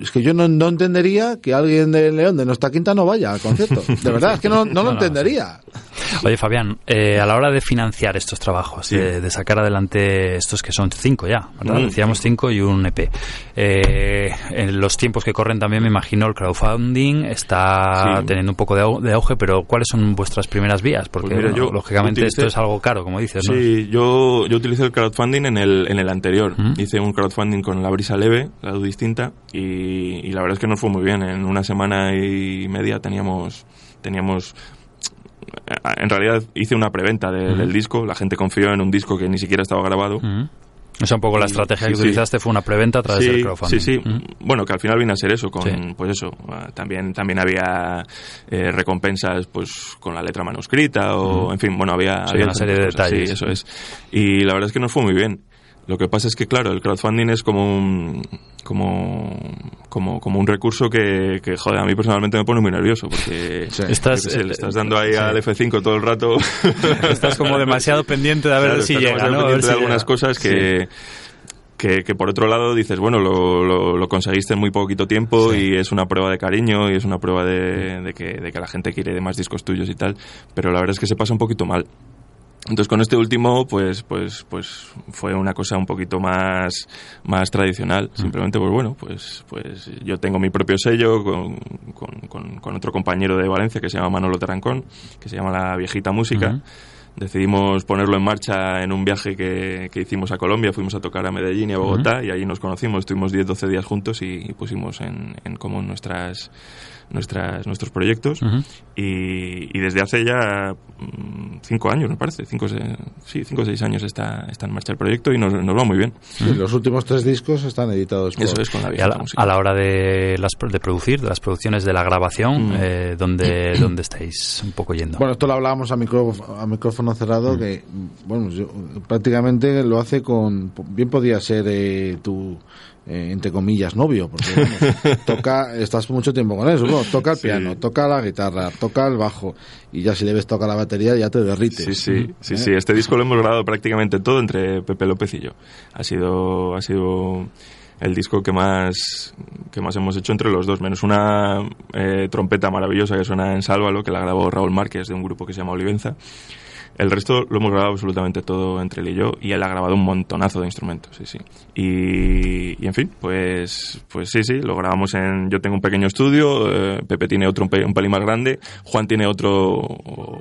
Es que yo no, no entendería que alguien de León de nuestra quinta no vaya al concierto. De verdad, es que no, no lo *laughs* entendería. Oye, Fabián, eh, a la hora de financiar estos trabajos, Sí. de, de sacar adelante estos que son cinco ya, ¿verdad? Mm. Decíamos cinco y un EP. Eh, en los tiempos que corren también me imagino el crowdfunding está Sí. teniendo un poco de, au- de auge, pero ¿cuáles son vuestras primeras vías? Porque Pues mira, bueno, yo lógicamente utilicé- esto es algo caro, como dices, ¿no? Sí, yo, yo utilicé el crowdfunding en el, en el anterior. Mm. Hice un crowdfunding con la brisa leve, la distinta, y, y la verdad es que nos fue muy bien. En una semana y media teníamos, teníamos en realidad hice una preventa de- del disco, la gente confió en un disco que ni siquiera estaba grabado. Mm. O sea, un poco la estrategia que sí. utilizaste fue una preventa a través sí, del crowdfunding. Sí, sí. Bueno, que al final viene a ser eso, con, Sí. pues eso, ah, también, también había eh, recompensas pues con la letra manuscrita o, en fin, bueno, había, una serie de cosas, detalles. Sí, eso es. Y la verdad es que nos fue muy bien. Lo que pasa es que, claro, el crowdfunding es como un, como, como, como un recurso que, que, joder, a mí personalmente me pone muy nervioso porque Estás, yo qué sé, eh, le estás dando ahí sí. al F5 todo el rato. *laughs* Estás como demasiado pendiente de a ver Claro, si estás llega, ¿no? A ver pendiente si de algunas llega. cosas que, que, que por otro lado dices, bueno, lo, lo, lo conseguiste en muy poquito tiempo y es una prueba de cariño y es una prueba de, de que, de que la gente quiere más discos tuyos y tal, pero la verdad es que se pasa un poquito mal. Entonces con este último, pues, pues, pues fue una cosa un poquito más, más tradicional. Simplemente, pues bueno, pues, pues yo tengo mi propio sello con, con, otro compañero de Valencia que se llama Manolo Tarancón, que se llama La Viejita Música. Decidimos ponerlo en marcha en un viaje que, que hicimos a Colombia. Fuimos a tocar a Medellín y a Bogotá y ahí nos conocimos. Estuvimos 10-12 días juntos y, y pusimos en, en común nuestras, nuestras, nuestros proyectos. Y, y desde hace ya mm, cinco años, me parece. Cinco, se- sí, cinco o seis años está, está en marcha el proyecto y nos, nos va muy bien. Sí, los últimos tres discos están editados por... Eso es con la Y a la, música. a la hora de, las, de producir, de las producciones de la grabación, Mm. eh, ¿dónde, *clears throat* ¿dónde estáis un poco yendo? Bueno, esto lo hablábamos a, micro- a micrófono cerrado, que bueno, yo, prácticamente lo hace con... Bien podía ser eh, tu, eh, entre comillas, novio, porque vamos, *laughs* toca, estás mucho tiempo con eso, ¿no? toca el Sí. piano, toca la guitarra, toca el bajo, y ya si le ves tocar la batería ya te derrites. Sí, sí, sí, ¿Eh? sí. Este disco lo hemos grabado prácticamente todo entre Pepe López y yo. Ha sido, ha sido el disco que más, que más hemos hecho entre los dos, menos una eh, trompeta maravillosa que suena en Sálvalo, que la grabó Raúl Márquez de un grupo que se llama Olivenza. El resto lo hemos grabado absolutamente todo entre él y yo y él ha grabado un montonazo de instrumentos, sí, sí. Y, y, en fin, pues, pues sí, sí, lo grabamos en... Yo tengo un pequeño estudio, eh, Pepe tiene otro un, pe- un pelín más grande, Juan tiene otro,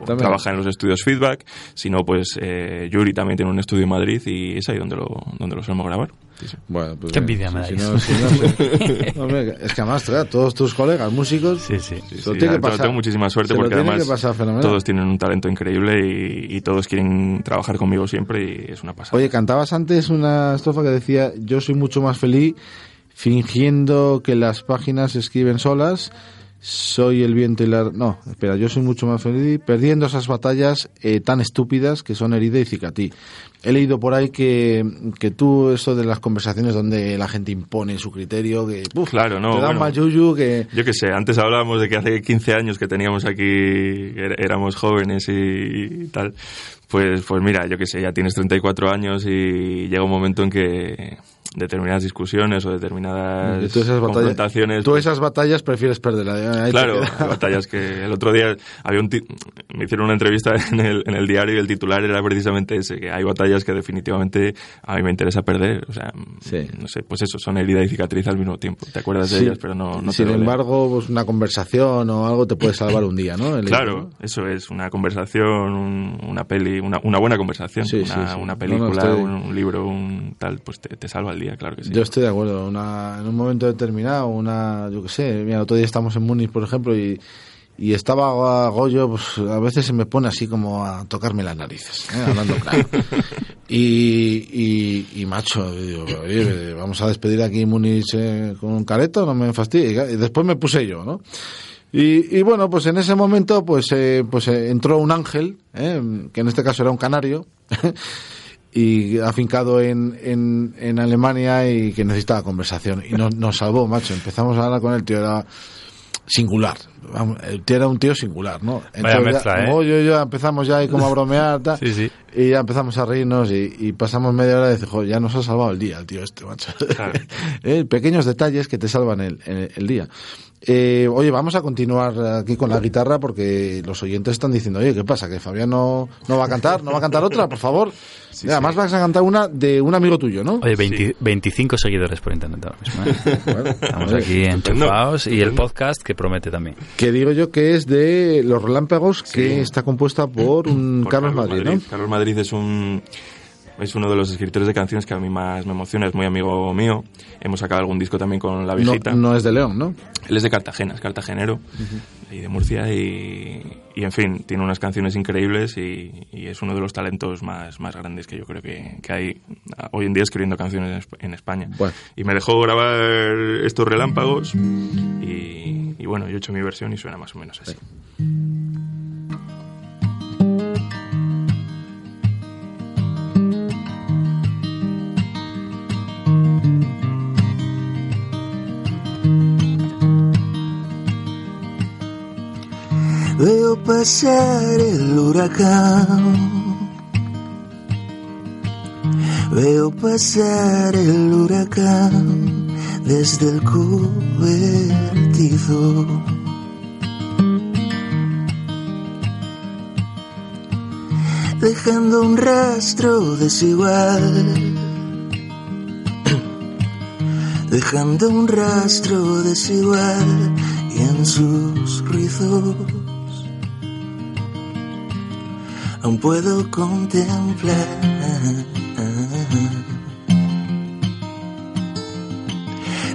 También. trabaja en los estudios Feedback, si no, pues eh, Yuri también tiene un estudio en Madrid y es ahí donde lo, donde lo solemos grabar. Sí, sí. Bueno, pues Qué envidia me si dais. no- si no sé. *laughs* Hombre, es que además, todos tus colegas músicos, Sí, sí. Sí, sí, tiene que tengo- pasar. Tengo muchísima suerte porque además que pasar fenomenal. todos tienen un talento increíble y, y todos quieren trabajar conmigo siempre y es una pasada. Oye, cantabas antes una estrofa que decía, yo soy mucho más feliz fingiendo que las páginas se escriben solas, soy el viento y la... No, espera, yo soy mucho más feliz perdiendo esas batallas eh, tan estúpidas que son herida y cicatí. He leído por ahí que, que tú, eso de las conversaciones donde la gente impone su criterio, que uf, Claro, no, te dan bueno. más yuyu que... Yo qué sé, antes hablábamos de que hace 15 años que teníamos aquí, que er- éramos jóvenes y, y tal. Pues, pues mira, yo qué sé, ya tienes 34 años y llega un momento en que determinadas discusiones o determinadas esas batallas, confrontaciones... tú esas batallas prefieres perderlas. Te Claro, hay batallas que el otro día había un me hicieron una entrevista *laughs* en el, en el diario y el titular era precisamente ese, que hay batallas que definitivamente a mí me interesa perder. O sea, Sí. no sé, pues eso, son herida y cicatriz al mismo tiempo. Te acuerdas de ellas, pero no, no Sin embargo, pues una conversación o algo te puede salvar un día, ¿no? El- Claro, eso es una conversación, un- una peli, una, una buena conversación, Sí, una, una No, película, no, estoy- un, un libro, un tal, pues te, te salva el claro que sí. Yo estoy de acuerdo. Una, en un momento determinado, una, yo qué sé, mira, otro día estamos en Múnich, por ejemplo, y, y estaba Goyo, pues a veces se me pone así como a tocarme las narices, ¿eh? hablando claro. *laughs* Y, y, y macho, digo, oye, vamos a despedir aquí Múnich eh, con un careto, no me fastidies. Y después me puse yo, ¿no? Y, y bueno, pues en ese momento, pues, eh, pues eh, entró un ángel, ¿eh? que en este caso era un canario, *laughs* y afincado en, en, en Alemania y que necesitaba conversación. Y nos, nos salvó, macho. Empezamos a hablar con el tío, era singular. El tío era un tío singular, ¿no? Vaya ya- ¿eh? yo, empezamos ya ahí como a bromear, tal, Sí, sí. y ya empezamos a reírnos y, y pasamos media hora y dice, "Jo, ya nos ha salvado el día el tío este, macho. Claro. *laughs* Eh, Pequeños detalles que te salvan el, el- el día. Eh, oye, vamos a continuar aquí con la guitarra porque los oyentes están diciendo, oye, ¿qué pasa? ¿Que Fabián no, no va a cantar? ¿No va a cantar otra, por favor? Mira, Además vas a cantar una de un amigo tuyo, ¿no? Oye, 20 25 seguidores por internet ahora mismo. ¿eh? *laughs* Bueno, Estamos oye, aquí estupendo, enchufados y el podcast que promete también. Que digo yo que es de Los Relámpagos, que está compuesta por un Por Carlos, Madrid, ¿no? Carlos Madrid es un es uno de los escritores de canciones que a mí más me emociona, es muy amigo mío. Hemos sacado algún disco también con La No, Viejita. no es de León, ¿no? Él es de Cartagena, es cartagenero y de Murcia y, y, en fin, tiene unas canciones increíbles y, y es uno de los talentos más, más grandes que yo creo que, que hay hoy en día escribiendo canciones en Esp- en España. Bueno. Y me dejó grabar estos relámpagos y, y bueno, yo he hecho mi versión y suena más o menos así. Pasar el huracán. Veo pasar el huracán desde el cobertizo. Dejando un rastro desigual. Dejando un rastro desigual y en sus rizos aún puedo contemplar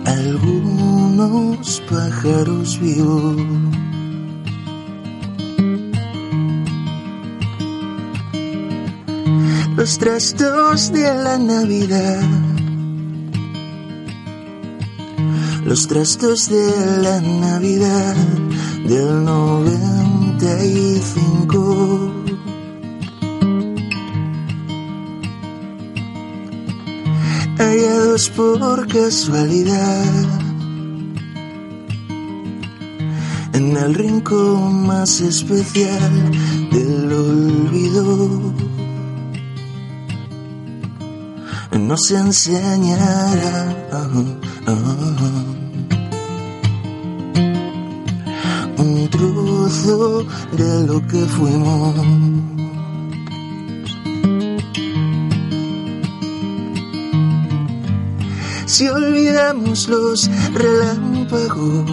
algunos pájaros vivos. Los trastos de la Navidad. Los trastos de la Navidad del 95. Hallados por casualidad en el rincón más especial del olvido. Nos enseñará un trozo de lo que fuimos. Si olvidamos los relámpagos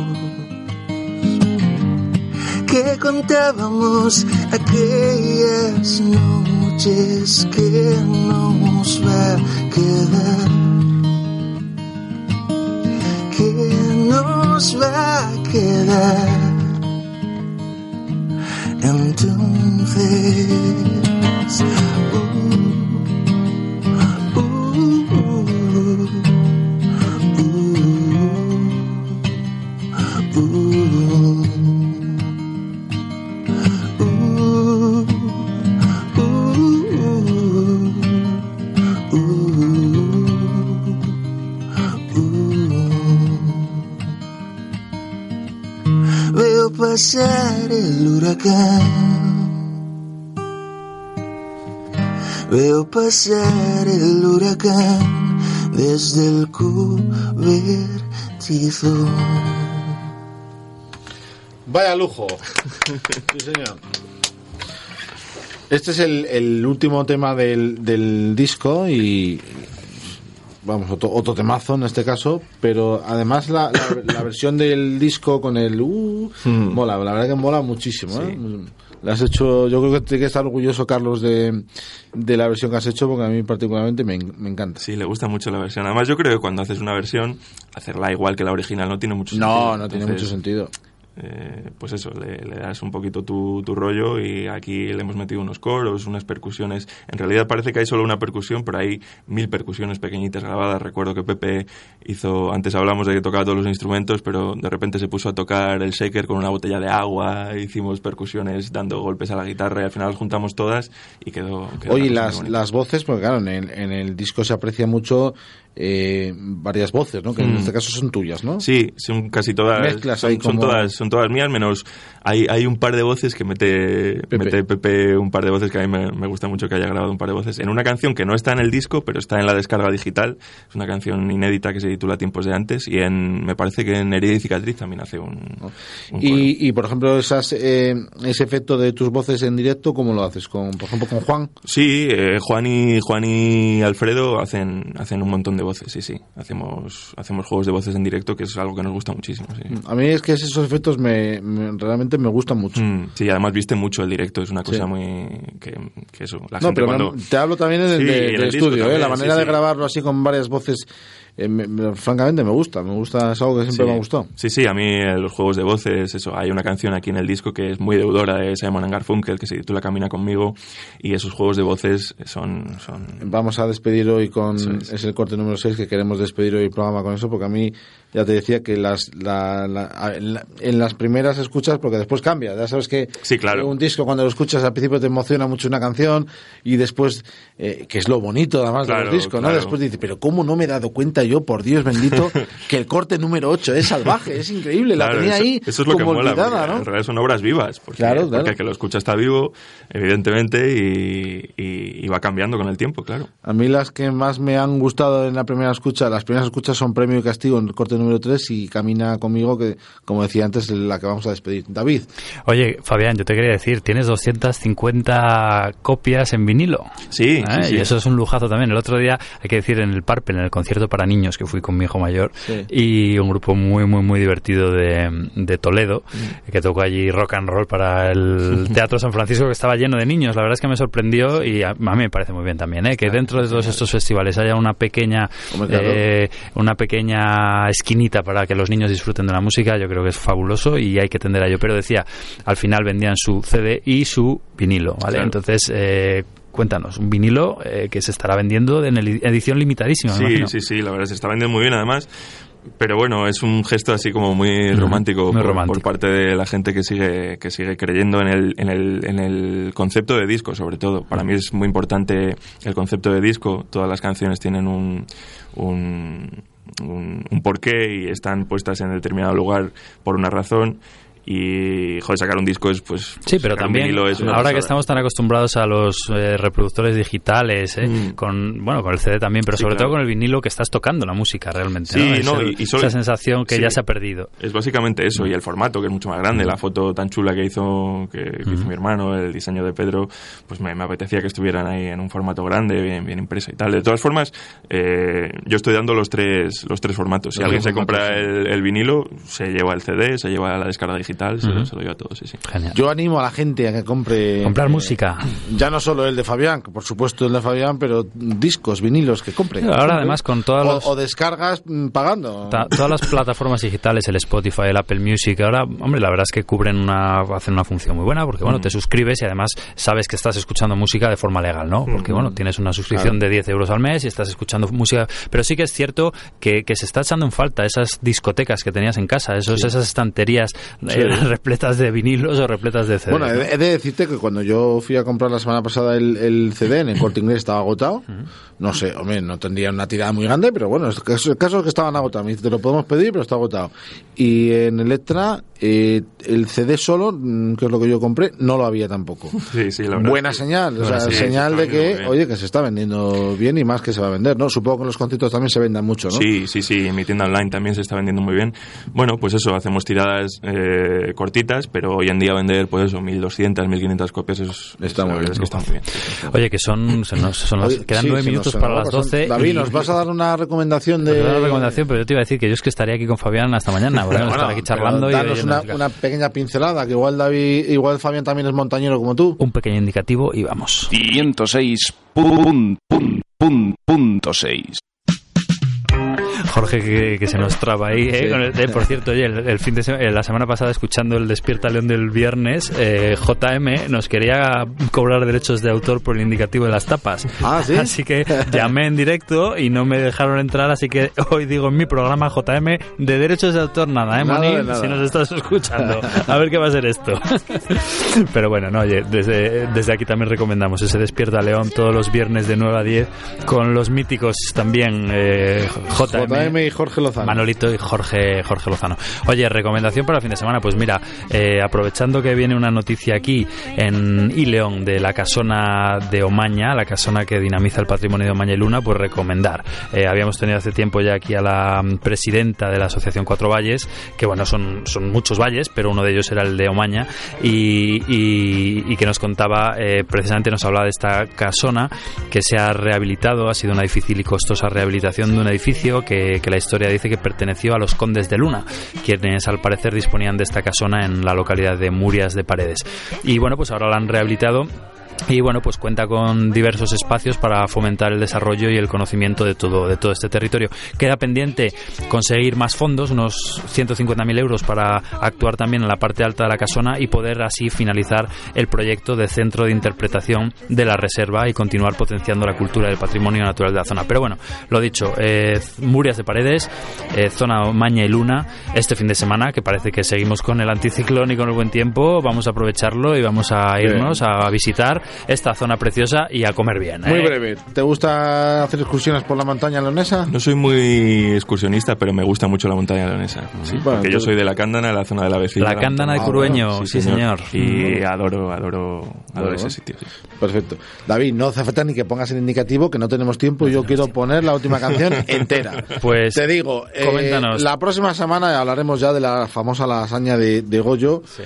que contábamos aquellas noches que nos va a quedar, que nos va a quedar. Entonces, Veo pasar el huracán desde el cobertizo. Vaya lujo. Sí, señor. Este es el, el último tema del, del disco y vamos, otro, otro temazo en este caso, pero además la, la- la versión del disco con el uh, mola, la verdad que mola muchísimo. ¿eh? La has hecho, yo creo que tienes que estar orgulloso, Carlos, de, de la versión que has hecho, porque a mí particularmente me, me encanta. Sí, le gusta mucho la versión. Además, yo creo que cuando haces una versión, hacerla igual que la original no tiene mucho sentido. No, no tiene mucho sentido. Eh, pues eso, le, le das un poquito tu, tu rollo y aquí le hemos metido unos coros, unas percusiones. En realidad parece que hay solo una percusión, pero hay mil percusiones pequeñitas grabadas. Recuerdo que Pepe hizo, antes hablamos de que tocaba todos los instrumentos, pero de repente se puso a tocar el shaker con una botella de agua, hicimos percusiones dando golpes a la guitarra y al final las juntamos todas y quedó... quedó Oye, las, las voces, porque claro, en el, en el disco se aprecia mucho eh, varias voces, ¿no? Que en Mm. este caso son tuyas, ¿no? Sí, son casi todas. Mezclas son, ahí son como- todas, son todas mías, menos hay, hay un par de voces que mete Pepe. mete Pepe un par de voces que a mí me, me gusta mucho que haya grabado un par de voces. En una canción que no está en el disco, pero está en la descarga digital. Es una canción inédita que se titula Tiempos de antes y en, me parece que en Herida y Cicatriz también hace un, un coro. Y, y, por ejemplo, esas, eh, ese efecto de tus voces en directo, ¿cómo lo haces? Con, por ejemplo, con Juan. Sí, eh, Juan y Juan y Alfredo hacen hacen un montón de voces, sí, sí. Hacemos hacemos juegos de voces en directo que es algo que nos gusta muchísimo, sí. A mí es que esos efectos me, me- realmente me gustan mucho. Mm, sí, además viste mucho el directo, es una cosa Sí. muy que, que eso, la no, gente pero cuando te hablo también en el Sí, de- del estudio, ¿eh? la manera de grabarlo así con varias voces, eh, me- me- francamente me gusta, me gusta, es algo que siempre Sí. me ha gustado. Sí, sí, a mí eh, los juegos de voces, eso, hay una canción aquí en el disco que es muy deudora de Simon Garfunkel que se titula Camina conmigo y esos juegos de voces son son Vamos a despedir hoy con, es. el corte número 6 que queremos despedir hoy el programa con eso, porque a mí ya te decía que las, la- la- la- en las primeras escuchas, porque después cambia. Ya sabes que Sí, claro. un disco cuando lo escuchas al principio te emociona mucho una canción y después, eh, que es lo bonito además de Claro, los discos, ¿no? claro. Después dices, pero ¿cómo no me he dado cuenta yo, por Dios bendito, *laughs* que el corte número 8 es salvaje, es increíble, la tenía eso, ahí eso es lo que como mola, olvidada, ¿no? en realidad son obras vivas, porque, porque el que lo escucha está vivo, evidentemente, y, y- y va cambiando con el tiempo, claro. A mí las que más me han gustado en la primera escucha, las primeras escuchas son Premio y Castigo en el corte número 3 y Camina conmigo, que como decía antes, es la que vamos a despedir. David, Oye, Fabián, yo te quería decir, tienes 250 copias en vinilo. Sí, ¿eh? sí, sí. Y eso es un lujazo también. El otro día, hay que decir, en el Parpel, en el concierto para niños que fui con mi hijo mayor, Sí. y un grupo muy, muy, muy divertido de, de Toledo, Mm. que tocó allí rock and roll para el *laughs* Teatro San Francisco, que estaba lleno de niños. La verdad es que me sorprendió y a, a mí me parece muy bien también, ¿eh? que dentro de todos estos festivales haya una pequeña, eh, una pequeña para que los niños disfruten de la música, yo creo que es fabuloso y hay que tender a ello. Pero decía, al final vendían su CD y su vinilo, ¿vale? Claro. Entonces, eh, cuéntanos, un vinilo eh, que se estará vendiendo en edición limitadísima, Sí, sí, sí, la verdad se está vendiendo muy bien además. Pero bueno, es un gesto así como muy romántico, muy por, romántico. por parte de la gente que sigue, que sigue creyendo en el, en, el, en el concepto de disco, sobre todo. Para mí es muy importante el concepto de disco. Todas las canciones tienen un, un, un, un porqué y están puestas en determinado lugar por una razón. Y, joder, sacar un disco es, pues... Sí, pero también es ahora que pasada. estamos tan acostumbrados a los eh, reproductores digitales, eh, Mm. con bueno, con el CD también, pero Sí, sobre claro. todo con el vinilo que estás tocando la música realmente, Sí, ¿no? Es no, el- y- y solo- esa sensación que sí. ya se ha perdido. Es básicamente eso, y el formato, que es mucho más grande, la foto tan chula que hizo, que, que hizo mi hermano, el diseño de Pedro, pues me, me apetecía que estuvieran ahí en un formato grande, bien, bien impreso y tal. De todas formas, eh, yo estoy dando los tres, los tres formatos. Si Los alguien se compra el, el vinilo, se lleva el CD, se lleva la descarga digital, se, Ujú. se lo lleva todo, sí, sí. Genial. yo animo a la gente a que compre... Comprar eh, música. Ya no solo el de Fabián, que por supuesto el de Fabián, pero discos, vinilos, que compre. Ahora, Compre. además, con todas o, los- o descargas mm, pagando. Ta- todas las plataformas digitales, el Spotify, el Apple Music, ahora, hombre, la verdad es que cubren una, hacen una función muy buena porque, bueno, te suscribes y además sabes que estás escuchando música de forma legal, ¿no? Porque, bueno, tienes una suscripción de 10 euros al mes y estás escuchando música. Pero sí que es cierto que, que se está echando en falta esas discotecas que tenías en casa, esos, esas estanterías *laughs* repletas de vinilos o repletas de CDs. Bueno, ¿no? he de decirte que cuando yo fui a comprar la semana pasada el, el CD en el corte inglés estaba agotado. No sé, hombre, no tendría una tirada muy grande, pero bueno, es que- es el caso es que estaban agotados. Me dice, te lo podemos pedir, pero está agotado. Y en Electra, eh, el CD solo, mm, que es lo que yo compré, no lo había tampoco. *laughs* Sí, sí, la verdad. Buena señal, o Bueno, sea, sí, se señal de que, bien. oye, que se está vendiendo bien y más que se va a vender, ¿no? Supongo que en los conciertos también se vendan mucho, ¿no? Sí, sí, sí, en mi tienda online también se está vendiendo muy bien. Bueno, pues eso, hacemos tiradas eh, cortitas, pero hoy en día vender, pues eso, 1200, 1500 copias es, Está es- muy bien. es que está muy bien. Oye, que son, son las- Oye, quedan nueve minutos se nos para las pasando. 12. David, y- ¿nos vas a dar una recomendación de...? voy a dar la recomendación, pero yo te iba a decir que yo es que estaría aquí con Fabián hasta mañana. Bueno, estar aquí charlando y danos una, una pequeña pincelada, que igual David, igual Fabián también es montañero como tú. Un pequeño indicativo y vamos. 106.6. Jorge que, que se nos traba ahí. ¿eh? Sí. Con el- eh, por cierto, oye, el, el fin de sema- eh, la semana pasada escuchando el Despierta León del viernes, eh, JM nos quería cobrar derechos de autor por el indicativo de las tapas. Ah, ¿sí? Así que llamé en directo y no me dejaron entrar, así que hoy digo en mi programa JM de derechos de autor nada, ¿eh, Moni? nada. Si nos estás escuchando. A ver qué va a ser esto. *laughs* Pero bueno, no, oye, desde, desde aquí también recomendamos ese Despierta León todos los viernes de 9 a 10 con los míticos también eh, JM. JM y Jorge Lozano. Manolito y Jorge, Jorge Lozano. Oye, recomendación para el fin de semana. Pues mira, eh, aprovechando que viene una noticia aquí en Ileón de la casona de Omaña, la casona que dinamiza el patrimonio de Omaña y Luna, pues recomendar. Eh, habíamos tenido hace tiempo ya aquí a la presidenta de la Asociación Cuatro Valles, que bueno, son, son muchos valles, pero uno de ellos era el de Omaña, y, y- y que nos contaba, eh, precisamente nos hablaba de esta casona que se ha rehabilitado, ha sido una difícil y costosa rehabilitación de un edificio que, que la historia dice que perteneció a los condes de Luna, quienes al parecer disponían de esta casona en la localidad de Murias de Paredes. Y bueno, pues ahora la han rehabilitado y bueno, pues cuenta con diversos espacios para fomentar el desarrollo y el conocimiento de todo, de todo este territorio. Queda pendiente conseguir más fondos, unos 150.000 euros para actuar también en la parte alta de la casona y poder así finalizar el proyecto de centro de interpretación de la reserva y continuar potenciando la cultura y el patrimonio natural de la zona. Pero bueno, lo dicho, eh, Murias de Paredes, eh, zona Maña y Luna, este fin de semana, que parece que seguimos con el anticiclón y con el buen tiempo, vamos a aprovecharlo y vamos a irnos a visitar esta zona preciosa y a comer bien. Muy ¿eh? breve. ¿Te gusta hacer excursiones por la montaña leonesa? No soy muy excursionista, pero me gusta mucho la montaña leonesa. Sí, Bueno, porque yo soy de la Cándana, la zona de la vecina. La Cándana de Curueño, sí, señor. Y adoro, adoro, adoro Bueno. ese sitio. sí. Perfecto. David, no hace falta ni que pongas el indicativo, que no tenemos tiempo. Yo quiero poner la última canción *laughs* entera. Pues Te digo, eh, coméntanos. la próxima semana hablaremos ya de la famosa lasaña de, de Goyo. Sí.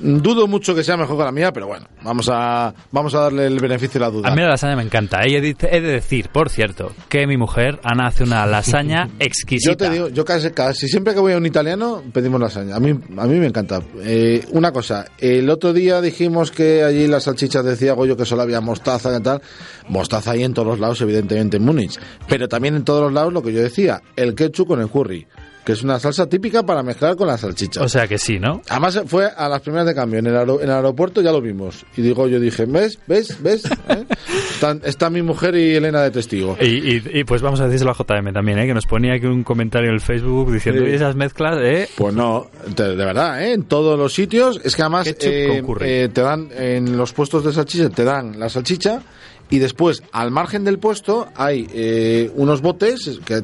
Dudo mucho que sea mejor que la mía, pero bueno, vamos a, vamos a darle el beneficio de la duda. A mí la lasaña me encanta. he de- he de decir, por cierto, que mi mujer, Ana, hace una lasaña exquisita. *laughs* Yo te digo, yo casi, casi siempre que voy a un italiano pedimos lasaña. A mí, a mí me encanta. Eh, una cosa, el otro día dijimos que allí las salchichas decía Goyo que solo había mostaza y tal. Mostaza hay en todos los lados, evidentemente en Múnich. Pero también en todos los lados lo que yo decía, el ketchup con el curry. Que es una salsa típica para mezclar con las salchichas. O sea que sí, ¿no? Además fue a las primeras de cambio, en el, aero- en el aeropuerto ya lo vimos. Y digo, yo dije, ¿ves? ¿Ves? ¿Ves? *laughs* ¿Eh? Están- está mi mujer y Elena de testigo. Y, y- y, pues vamos a decírselo a JM también, ¿eh? que nos ponía aquí un comentario en el Facebook diciendo Sí. "Y esas mezclas, ¿eh? Pues no, de, de verdad, ¿eh? en todos los sitios. Es que además eh, eh, te dan en los puestos de salchicha, te dan la salchicha y después al margen del puesto hay eh, unos botes que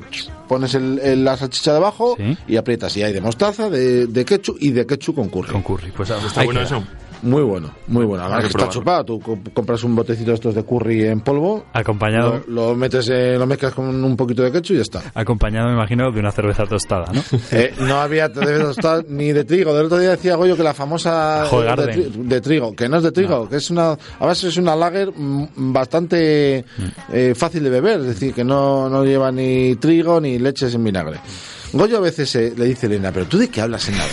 pones el- el- la salchicha debajo Sí. y aprietas. Y hay de mostaza, de, de ketchup y de ketchup con curry. Con curry. Pues Está ahí bueno queda. eso. Muy bueno, muy bueno. Además que está chupado. Tú co- compras un botecito de estos de curry en polvo, Acompañado, lo, lo metes, eh, lo mezclas con un poquito de ketchup y ya está. acompañado, me imagino, de una cerveza tostada, ¿no? *laughs* Eh, no había de tostar ni de trigo. Del otro día decía Goyo que la famosa eh, de, Garden. tri- de trigo, que no es de trigo, que es una, además es una lager mm, bastante eh, fácil de beber, es decir, que no, no lleva ni trigo ni leches en vinagre. Goyo a veces eh, le dice Elena, pero tú de qué hablas en nada,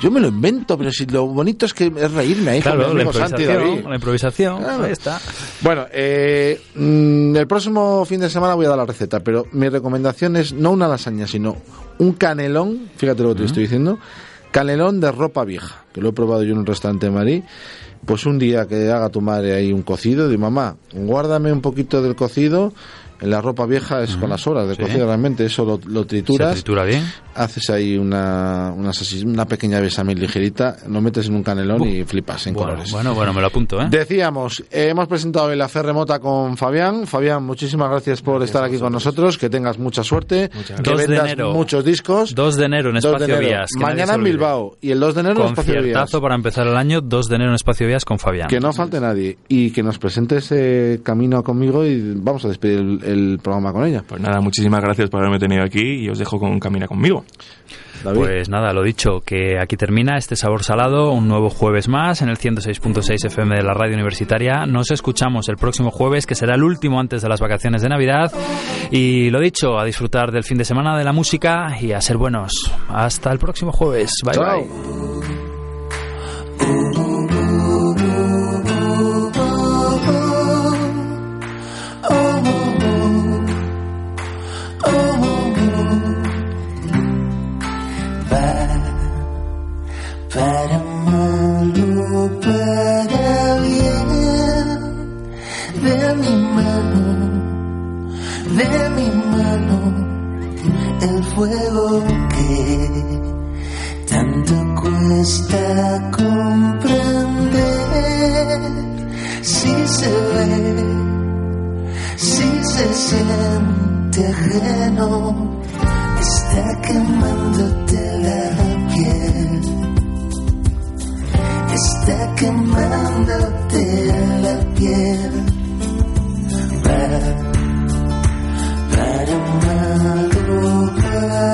yo me lo invento, pero si lo bonito es que es reírme, mi Claro, la improvisación, la improvisación, Claro. ahí está. Bueno, eh, mm, el próximo fin de semana voy a dar la receta, pero mi recomendación es no una lasaña, sino un canelón, fíjate lo que te estoy diciendo, canelón de ropa vieja, que lo he probado yo en un restaurante de Madrid. Pues un día que haga tu madre ahí un cocido, de mamá, guárdame un poquito del cocido. En la ropa vieja es con las horas de Sí. realmente, eso lo, lo Se trituras, tritura bien. haces ahí una, una, una pequeña besamel ligerita, lo metes en un canelón y flipas en Bueno, colores. bueno, bueno, me lo apunto, ¿eh? Decíamos, eh, hemos presentado hoy la fe remota con Fabián. Fabián, muchísimas gracias por estar aquí con nosotros. Que tengas mucha suerte. Muchas Que 2 de vendas enero. muchos discos. 2 de enero en 2 de Espacio enero. Vías. Mañana se en. Bilbao. Y el 2 de enero en Espacio Vías. Para empezar el año, 2 de enero en Espacio Vías con Fabián. Que no falte nadie. Y que nos presente ese camino conmigo y vamos a despedir el, el programa con ella. Pues nada, muchísimas gracias por haberme tenido aquí y os dejo con Camina conmigo. David. Pues nada, lo dicho, que aquí termina este sabor salado, un nuevo jueves más en el 106.6 FM de la radio universitaria. Nos escuchamos el próximo jueves, que será el último antes de las vacaciones de Navidad. Y lo dicho, a disfrutar del fin de semana de la música y a ser buenos. Hasta el próximo jueves. Bye Chao. bye. De mi mano, el fuego que tanto cuesta comprender. Si se ve, si se siente ajeno, está quemándote la piel está quemándote la piel. Para mal o